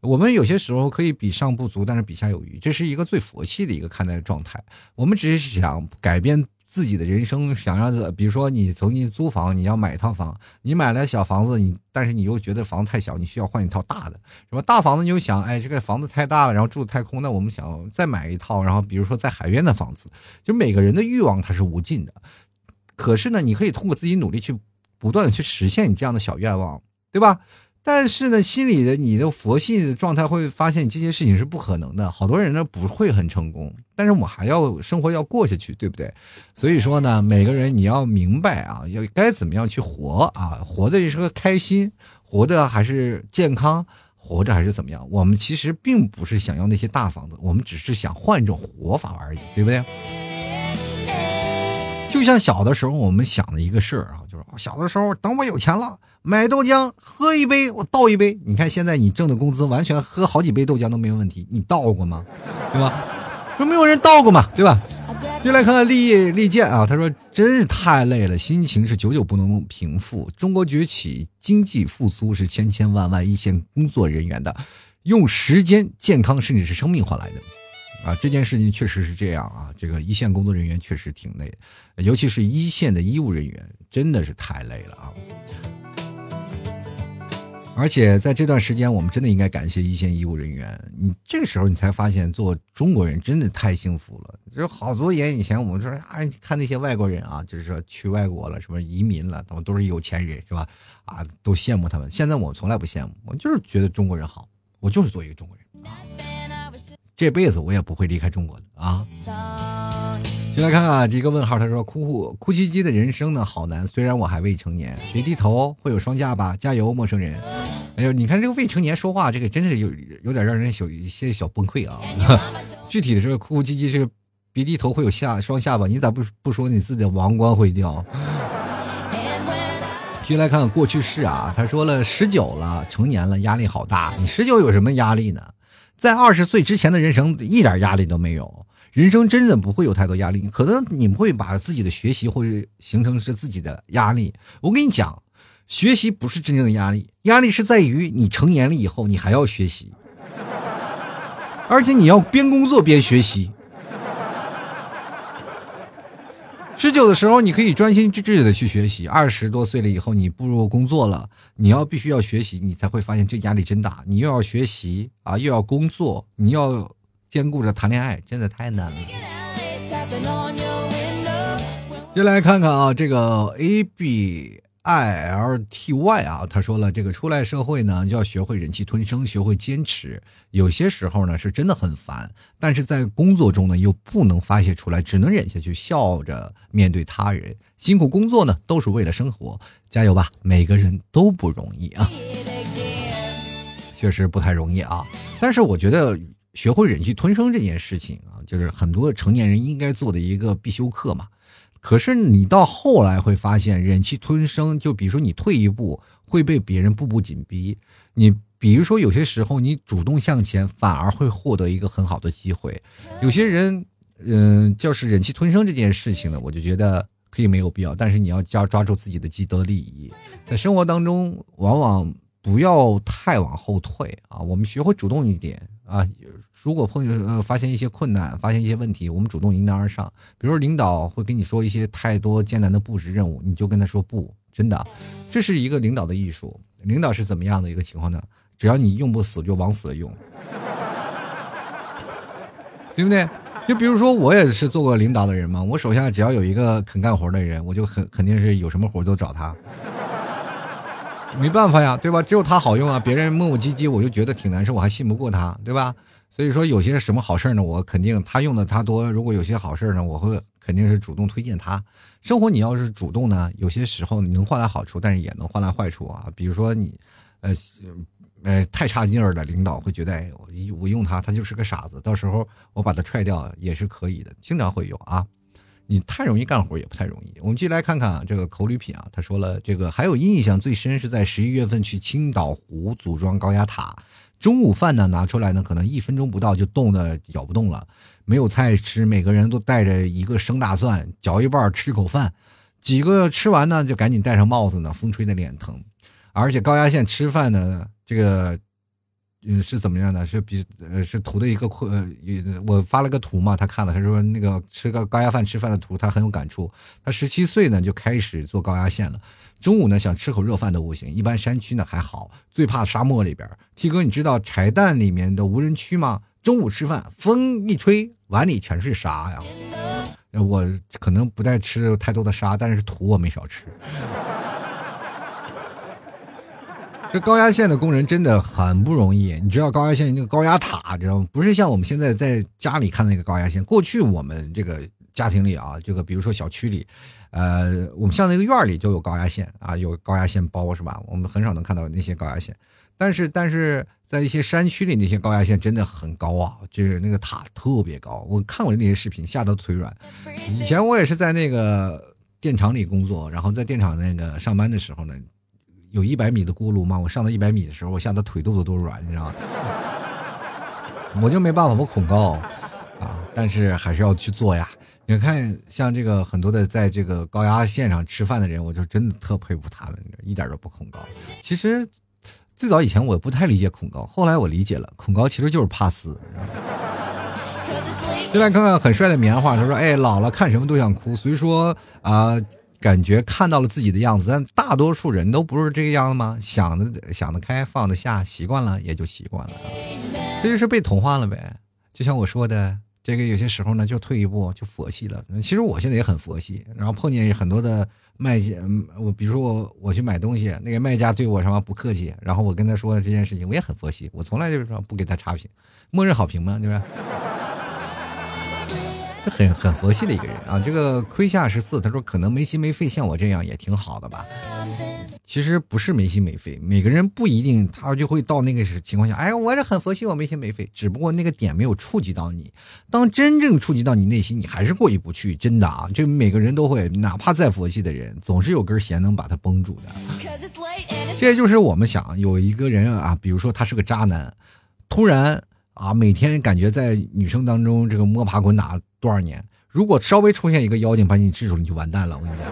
我们有些时候可以比上不足，但是比下有余，这是一个最佛系的一个看待状态。我们只是想改变。自己的人生想让，比如说你曾经租房，你要买一套房，你买了小房子，你但是你又觉得房子太小，你需要换一套大的，什么大房子你又想，哎，这个房子太大了，然后住的太空，那我们想再买一套，然后比如说在海边的房子，就每个人的欲望它是无尽的，可是呢，你可以通过自己努力去不断的去实现你这样的小愿望，对吧？但是呢，心里的你的佛系的状态会发现这些事情是不可能的。好多人呢不会很成功，但是我还要生活要过下去，对不对？所以说呢，每个人你要明白啊，要该怎么样去活啊，活的也是个开心，活的还是健康，活着还是怎么样？我们其实并不是想要那些大房子，我们只是想换一种活法而已，对不对？就像小的时候我们想的一个事儿啊，就是小的时候等我有钱了。买豆浆喝一杯，我倒一杯。你看现在你挣的工资，完全喝好几杯豆浆都没有问题。你倒过吗？对吧？*laughs* 说没有人倒过嘛，对吧？就来看看利利剑啊，他说真是太累了，心情是久久不能平复。中国崛起，经济复苏是千千万万一线工作人员的用时间、健康甚至是生命换来的。啊，这件事情确实是这样啊。这个一线工作人员确实挺累，尤其是一线的医务人员，真的是太累了啊。而且在这段时间，我们真的应该感谢一线医务人员。你这个时候，你才发现做中国人真的太幸福了。就是好多年以前，我们说啊，看那些外国人啊，就是说去外国了，什么移民了，他们都是有钱人，是吧？啊，都羡慕他们。现在我从来不羡慕，我就是觉得中国人好，我就是做一个中国人，这辈子我也不会离开中国的啊。进来看看这个问号，他说：“哭哭哭唧唧的人生呢，好难。虽然我还未成年，别低头，会有双下巴。加油，陌生人。”哎呦，你看这个未成年说话，这个真是有有点让人小一些小崩溃啊。*laughs* 具体的这个哭哭唧唧，这个别低头会有下双下巴，你咋不不说你自己的王冠会掉？*laughs* 继续来看看过去式啊，他说了十九了，成年了，压力好大。你十九有什么压力呢？在二十岁之前的人生一点压力都没有。人生真的不会有太多压力，可能你们会把自己的学习会形成是自己的压力。我跟你讲，学习不是真正的压力，压力是在于你成年了以后，你还要学习，而且你要边工作边学习。十九的时候，你可以专心致志的去学习；二十多岁了以后，你步入工作了，你要必须要学习，你才会发现这压力真大。你又要学习啊，又要工作，你要。兼顾着谈恋爱，真的太难了。先来看看啊，这个 A B I L T Y 啊，他说了，这个出来社会呢，就要学会忍气吞声，学会坚持。有些时候呢，是真的很烦，但是在工作中呢，又不能发泄出来，只能忍下去，笑着面对他人。辛苦工作呢，都是为了生活，加油吧！每个人都不容易啊，确实不太容易啊。但是我觉得。学会忍气吞声这件事情啊，就是很多成年人应该做的一个必修课嘛。可是你到后来会发现，忍气吞声，就比如说你退一步会被别人步步紧逼。你比如说有些时候你主动向前，反而会获得一个很好的机会。有些人，嗯，就是忍气吞声这件事情呢，我就觉得可以没有必要。但是你要抓抓住自己的既得利益，在生活当中，往往不要太往后退啊。我们学会主动一点。啊，如果碰呃发现一些困难，发现一些问题，我们主动迎难而上。比如领导会跟你说一些太多艰难的布置任务，你就跟他说不，真的，这是一个领导的艺术。领导是怎么样的一个情况呢？只要你用不死，就往死了用，对不对？就比如说我也是做过领导的人嘛，我手下只要有一个肯干活的人，我就很肯定是有什么活都找他。*laughs* 没办法呀，对吧？只有他好用啊，别人磨磨唧唧，我就觉得挺难受，我还信不过他，对吧？所以说有些什么好事呢，我肯定他用的他多。如果有些好事呢，我会肯定是主动推荐他。生活你要是主动呢，有些时候你能换来好处，但是也能换来坏处啊。比如说你，呃，呃，太差劲儿的领导会觉得，哎，我我用他，他就是个傻子，到时候我把他踹掉也是可以的，经常会有啊。你太容易干活也不太容易。我们继续来看看啊，这个口里品啊，他说了，这个还有印象最深是在十一月份去青岛湖组装高压塔，中午饭呢拿出来呢，可能一分钟不到就冻得咬不动了，没有菜吃，每个人都带着一个生大蒜，嚼一半吃口饭，几个吃完呢就赶紧戴上帽子呢，风吹的脸疼，而且高压线吃饭呢，这个。嗯，是怎么样的？是比呃，是图的一个困呃，我发了个图嘛，他看了，他说那个吃个高压饭吃饭的图，他很有感触。他十七岁呢就开始做高压线了，中午呢想吃口热饭都不行。一般山区呢还好，最怕沙漠里边。T 哥，你知道柴蛋里面的无人区吗？中午吃饭，风一吹，碗里全是沙呀。我可能不带吃太多的沙，但是土我没少吃。这高压线的工人真的很不容易，你知道高压线那个高压塔，知道吗？不是像我们现在在家里看那个高压线。过去我们这个家庭里啊，这个比如说小区里，呃，我们像那个院里就有高压线啊，有高压线包是吧？我们很少能看到那些高压线。但是，但是在一些山区里，那些高压线真的很高啊，就是那个塔特别高。我看过那些视频，吓得腿软。以前我也是在那个电厂里工作，然后在电厂那个上班的时候呢。有一百米的锅炉吗？我上到一百米的时候，我吓得腿肚子都软，你知道吗？*laughs* 我就没办法，我恐高啊，但是还是要去做呀。你看，像这个很多的在这个高压线上吃饭的人，我就真的特佩服他们，一点都不恐高。其实最早以前我不太理解恐高，后来我理解了，恐高其实就是怕死。就来看看很帅的棉花，他说：“哎，老了看什么都想哭。所以说啊，感觉看到了自己的样子，但大多数人都不是这个样子吗？想的想得开，放得下，习惯了也就习惯了，这就是被同化了呗。就像我说的。”这个有些时候呢，就退一步就佛系了。其实我现在也很佛系，然后碰见很多的卖家，我比如说我我去买东西，那个卖家对我什么不客气，然后我跟他说的这件事情，我也很佛系，我从来就是说不给他差评，默认好评嘛，对吧？很很佛系的一个人啊，这个亏下十四，他说可能没心没肺，像我这样也挺好的吧。其实不是没心没肺，每个人不一定他就会到那个情况下，哎，我是很佛系，我没心没肺，只不过那个点没有触及到你。当真正触及到你内心，你还是过意不去，真的啊，就每个人都会，哪怕再佛系的人，总是有根弦能把他绷住的。这就是我们想有一个人啊，比如说他是个渣男，突然。啊，每天感觉在女生当中这个摸爬滚打多少年，如果稍微出现一个妖精把你制住，你就完蛋了。我跟你讲，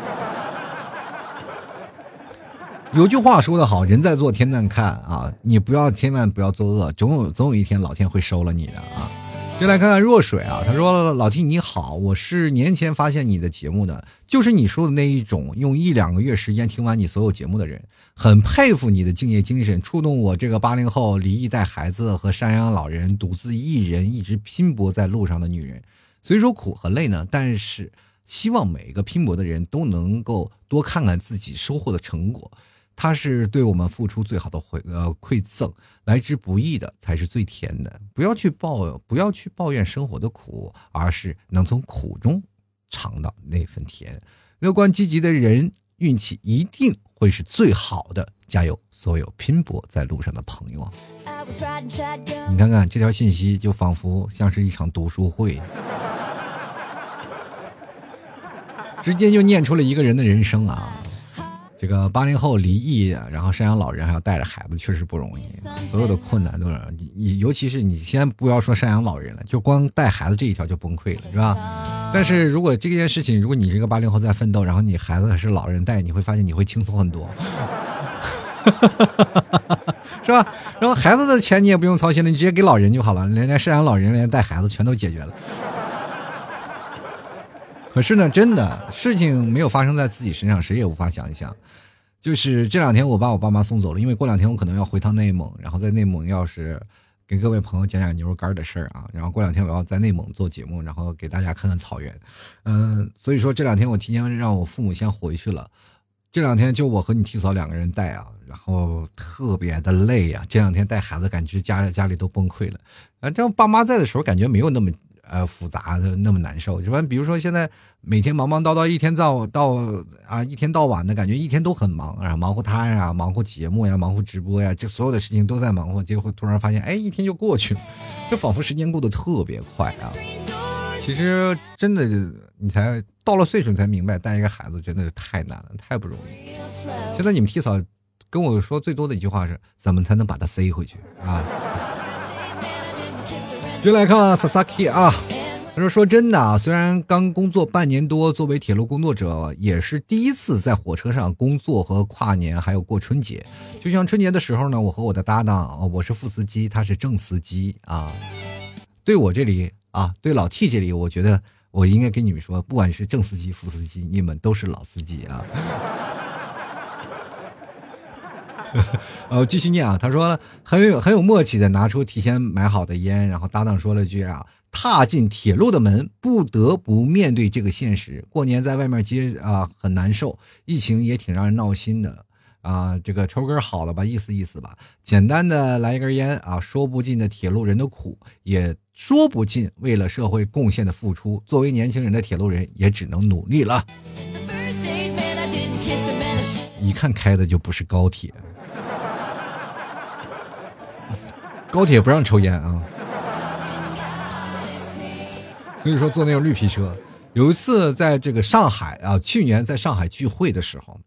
*laughs* 有句话说得好，人在做天在看啊，你不要千万不要作恶，总有总有一天老天会收了你的啊。就来看看若水啊，他说：“老 T 你好，我是年前发现你的节目的，就是你说的那一种用一两个月时间听完你所有节目的人，很佩服你的敬业精神，触动我这个八零后离异带孩子和赡养老人独自一人一直拼搏在路上的女人。虽说苦和累呢，但是希望每一个拼搏的人都能够多看看自己收获的成果。”他是对我们付出最好的回呃馈赠，来之不易的才是最甜的。不要去抱，不要去抱怨生活的苦，而是能从苦中尝到那份甜。乐观积极的人，运气一定会是最好的。加油，所有拼搏在路上的朋友！*laughs* 你看看这条信息，就仿佛像是一场读书会，直接就念出了一个人的人生啊。这个八零后离异，然后赡养老人还要带着孩子，确实不容易。所有的困难都是你，你尤其是你先不要说赡养老人了，就光带孩子这一条就崩溃了，是吧？但是如果这件事情，如果你这个八零后在奋斗，然后你孩子是老人带，你会发现你会轻松很多，*laughs* 是吧？然后孩子的钱你也不用操心了，你直接给老人就好了，连连赡养老人连带孩子全都解决了。可是呢，真的事情没有发生在自己身上，谁也无法想象。就是这两天我把我爸妈送走了，因为过两天我可能要回趟内蒙，然后在内蒙要是给各位朋友讲讲牛肉干的事儿啊。然后过两天我要在内蒙做节目，然后给大家看看草原。嗯，所以说这两天我提前让我父母先回去了。这两天就我和你提嫂两个人带啊，然后特别的累呀。这两天带孩子，感觉家家里都崩溃了。反正爸妈在的时候，感觉没有那么。呃，复杂的那么难受，是吧？比如说现在每天忙忙叨叨，一天到到啊，一天到晚的感觉一天都很忙啊，忙活他呀，忙活节目呀，忙活直播呀，这所有的事情都在忙活，结果突然发现，哎，一天就过去了，就仿佛时间过得特别快啊。其实真的，你才到了岁数，你才明白带一个孩子真的是太难了，太不容易。现在你们替嫂跟我说最多的一句话是：怎么才能把他塞回去啊？就来看 Sasaki 啊，他说：“说真的啊，虽然刚工作半年多，作为铁路工作者，也是第一次在火车上工作和跨年，还有过春节。就像春节的时候呢，我和我的搭档，我是副司机，他是正司机啊。对我这里啊，对老 T 这里，我觉得我应该跟你们说，不管是正司机、副司机，你们都是老司机啊。” *laughs* 呃，继续念啊。他说很有很有默契的拿出提前买好的烟，然后搭档说了句啊：“踏进铁路的门，不得不面对这个现实。过年在外面接啊，很难受，疫情也挺让人闹心的啊。这个抽根好了吧，意思意思吧。简单的来一根烟啊，说不尽的铁路人的苦，也说不尽为了社会贡献的付出。作为年轻人的铁路人，也只能努力了。一看开的就不是高铁。”高铁不让抽烟啊，所以说坐那种绿皮车。有一次在这个上海啊，去年在上海聚会的时候，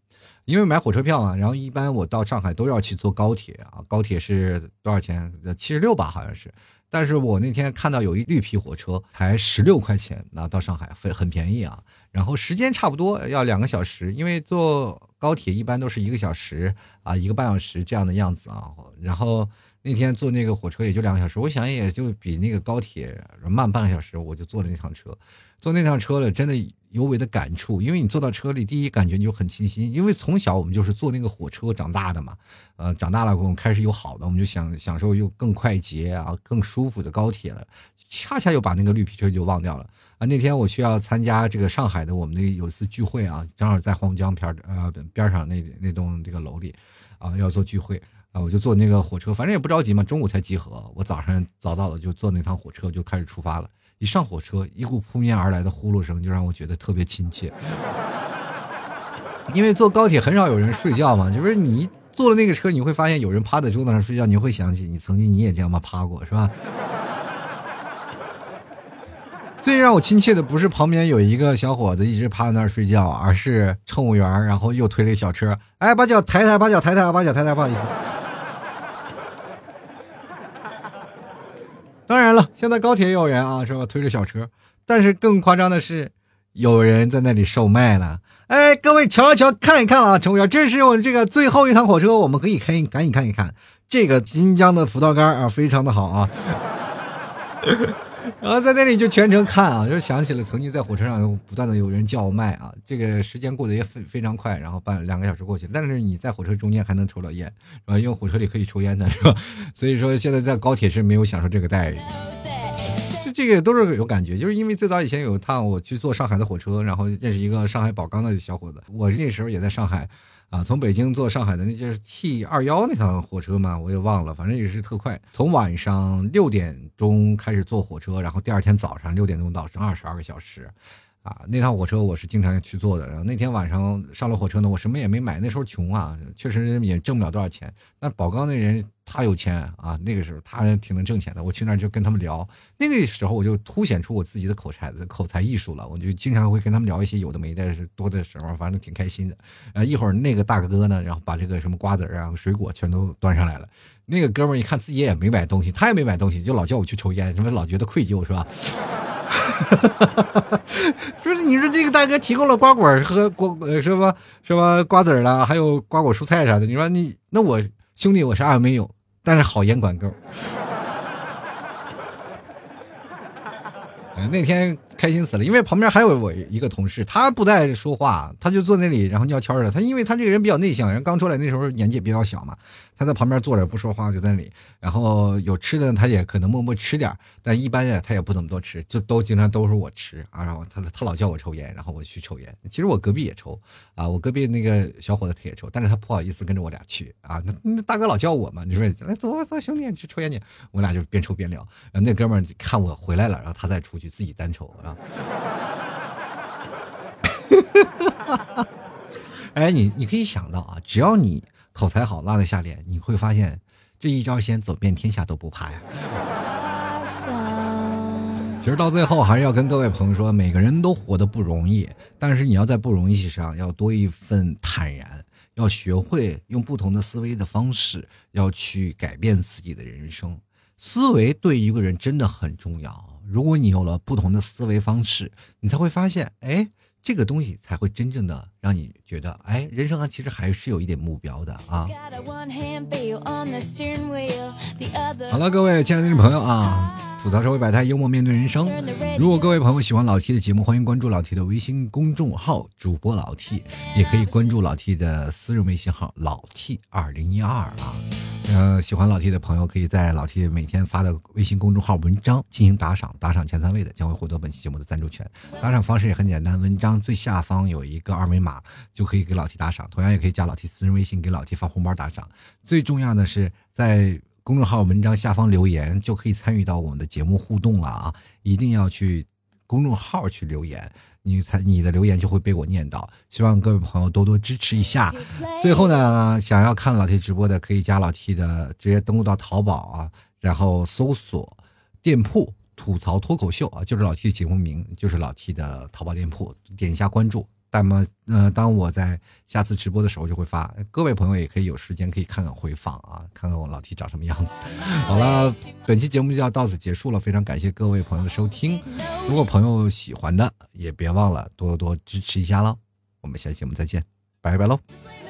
因为买火车票嘛，然后一般我到上海都要去坐高铁啊。高铁是多少钱？七十六吧，好像是。但是我那天看到有一绿皮火车，才十六块钱，那到上海很很便宜啊。然后时间差不多要两个小时，因为坐高铁一般都是一个小时啊，一个半小时这样的样子啊。然后那天坐那个火车也就两个小时，我想也就比那个高铁慢半个小时，我就坐了那趟车。坐那趟车了，真的尤为的感触，因为你坐到车里，第一感觉你就很清新，因为从小我们就是坐那个火车长大的嘛。呃，长大了我们开始有好的，我们就想享受又更快捷啊、更舒服的高铁了，恰恰又把那个绿皮车就忘掉了啊。那天我需要参加这个上海的我们那有一次聚会啊，正好在黄浦江边呃边上那那栋这个楼里啊要做聚会。啊，我就坐那个火车，反正也不着急嘛，中午才集合。我早上早早的就坐那趟火车，就开始出发了。一上火车，一股扑面而来的呼噜声就让我觉得特别亲切。因为坐高铁很少有人睡觉嘛，就是你坐了那个车，你会发现有人趴在桌子上睡觉，你会想起你曾经你也这样嘛趴过，是吧？*laughs* 最让我亲切的不是旁边有一个小伙子一直趴在那儿睡觉，而是乘务员，然后又推了小车，哎，把脚抬抬，把脚抬抬，把脚抬抬，不好意思。当然了，现在高铁也有人啊，是吧？推着小车，但是更夸张的是，有人在那里售卖了。哎，各位瞧一瞧，看一看啊，乘务员，这是我这个最后一趟火车，我们可以开，赶紧看一看这个新疆的葡萄干啊，非常的好啊。然后在那里就全程看啊，就想起了曾经在火车上不断的有人叫卖啊，这个时间过得也非非常快，然后半两个小时过去，但是你在火车中间还能抽到烟，是吧？因为火车里可以抽烟的是吧？所以说现在在高铁是没有享受这个待遇，就这个都是有感觉，就是因为最早以前有一趟我去坐上海的火车，然后认识一个上海宝钢的小伙子，我那时候也在上海。啊，从北京坐上海的那就是 T 二幺那趟火车嘛，我也忘了，反正也是特快。从晚上六点钟开始坐火车，然后第二天早上六点钟到，整二十二个小时。啊，那趟火车我是经常去坐的。然后那天晚上上了火车呢，我什么也没买，那时候穷啊，确实也挣不了多少钱。那宝钢那人他有钱啊，那个时候他挺能挣钱的。我去那儿就跟他们聊，那个时候我就凸显出我自己的口才的口才艺术了。我就经常会跟他们聊一些有的没的，是多的时候，反正挺开心的。呃，一会儿那个大哥呢，然后把这个什么瓜子啊、水果全都端上来了。那个哥们儿一看自己也没买东西，他也没买东西，就老叫我去抽烟，什么老觉得愧疚是吧？不是你说这个大哥提供了瓜果和瓜是吧？是吧？瓜子了，还有瓜果蔬菜啥的。你说你那我兄弟我啥也没有，但是好烟管够。那天。开心死了，因为旁边还有我一个同事，他不在说话，他就坐那里，然后聊天的。他因为他这个人比较内向，人刚出来那时候年纪比较小嘛，他在旁边坐着不说话，就在那里。然后有吃的，他也可能默默吃点，但一般呀，他也不怎么多吃，就都经常都是我吃啊。然后他他老叫我抽烟，然后我去抽烟。其实我隔壁也抽啊，我隔壁那个小伙子他也抽，但是他不好意思跟着我俩去啊。那那大哥老叫我嘛，你说来走走兄弟去抽烟去，我俩就边抽边聊。然后那哥们看我回来了，然后他再出去自己单抽啊。*laughs* 哎，你你可以想到啊，只要你口才好，拉得下脸，你会发现这一招先走遍天下都不怕呀。其实到最后还是要跟各位朋友说，每个人都活得不容易，但是你要在不容易上要多一份坦然，要学会用不同的思维的方式，要去改变自己的人生。思维对一个人真的很重要。如果你有了不同的思维方式，你才会发现，哎，这个东西才会真正的让你觉得，哎，人生啊，其实还是有一点目标的啊。好了，各位亲爱的听众朋友啊。吐槽社会百态，幽默面对人生。如果各位朋友喜欢老 T 的节目，欢迎关注老 T 的微信公众号“主播老 T”，也可以关注老 T 的私人微信号“老 T 二零一二”啊。呃，喜欢老 T 的朋友，可以在老 T 每天发的微信公众号文章进行打赏，打赏前三位的将会获得本期节目的赞助权。打赏方式也很简单，文章最下方有一个二维码，就可以给老 T 打赏。同样也可以加老 T 私人微信给老 T 发红包打赏。最重要的是在。公众号文章下方留言就可以参与到我们的节目互动了啊！一定要去公众号去留言，你才你的留言就会被我念到。希望各位朋友多多支持一下。最后呢，想要看老 T 直播的，可以加老 T 的，直接登录到淘宝啊，然后搜索店铺“吐槽脱口秀”啊，就是老 T 的节目名，就是老 T 的淘宝店铺，点一下关注。那么，呃，当我在下次直播的时候就会发，各位朋友也可以有时间可以看看回放啊，看看我老 T 长什么样子。好了，*laughs* 本期节目就要到此结束了，非常感谢各位朋友的收听。如果朋友喜欢的，也别忘了多多支持一下喽。我们下期节目再见，拜拜喽。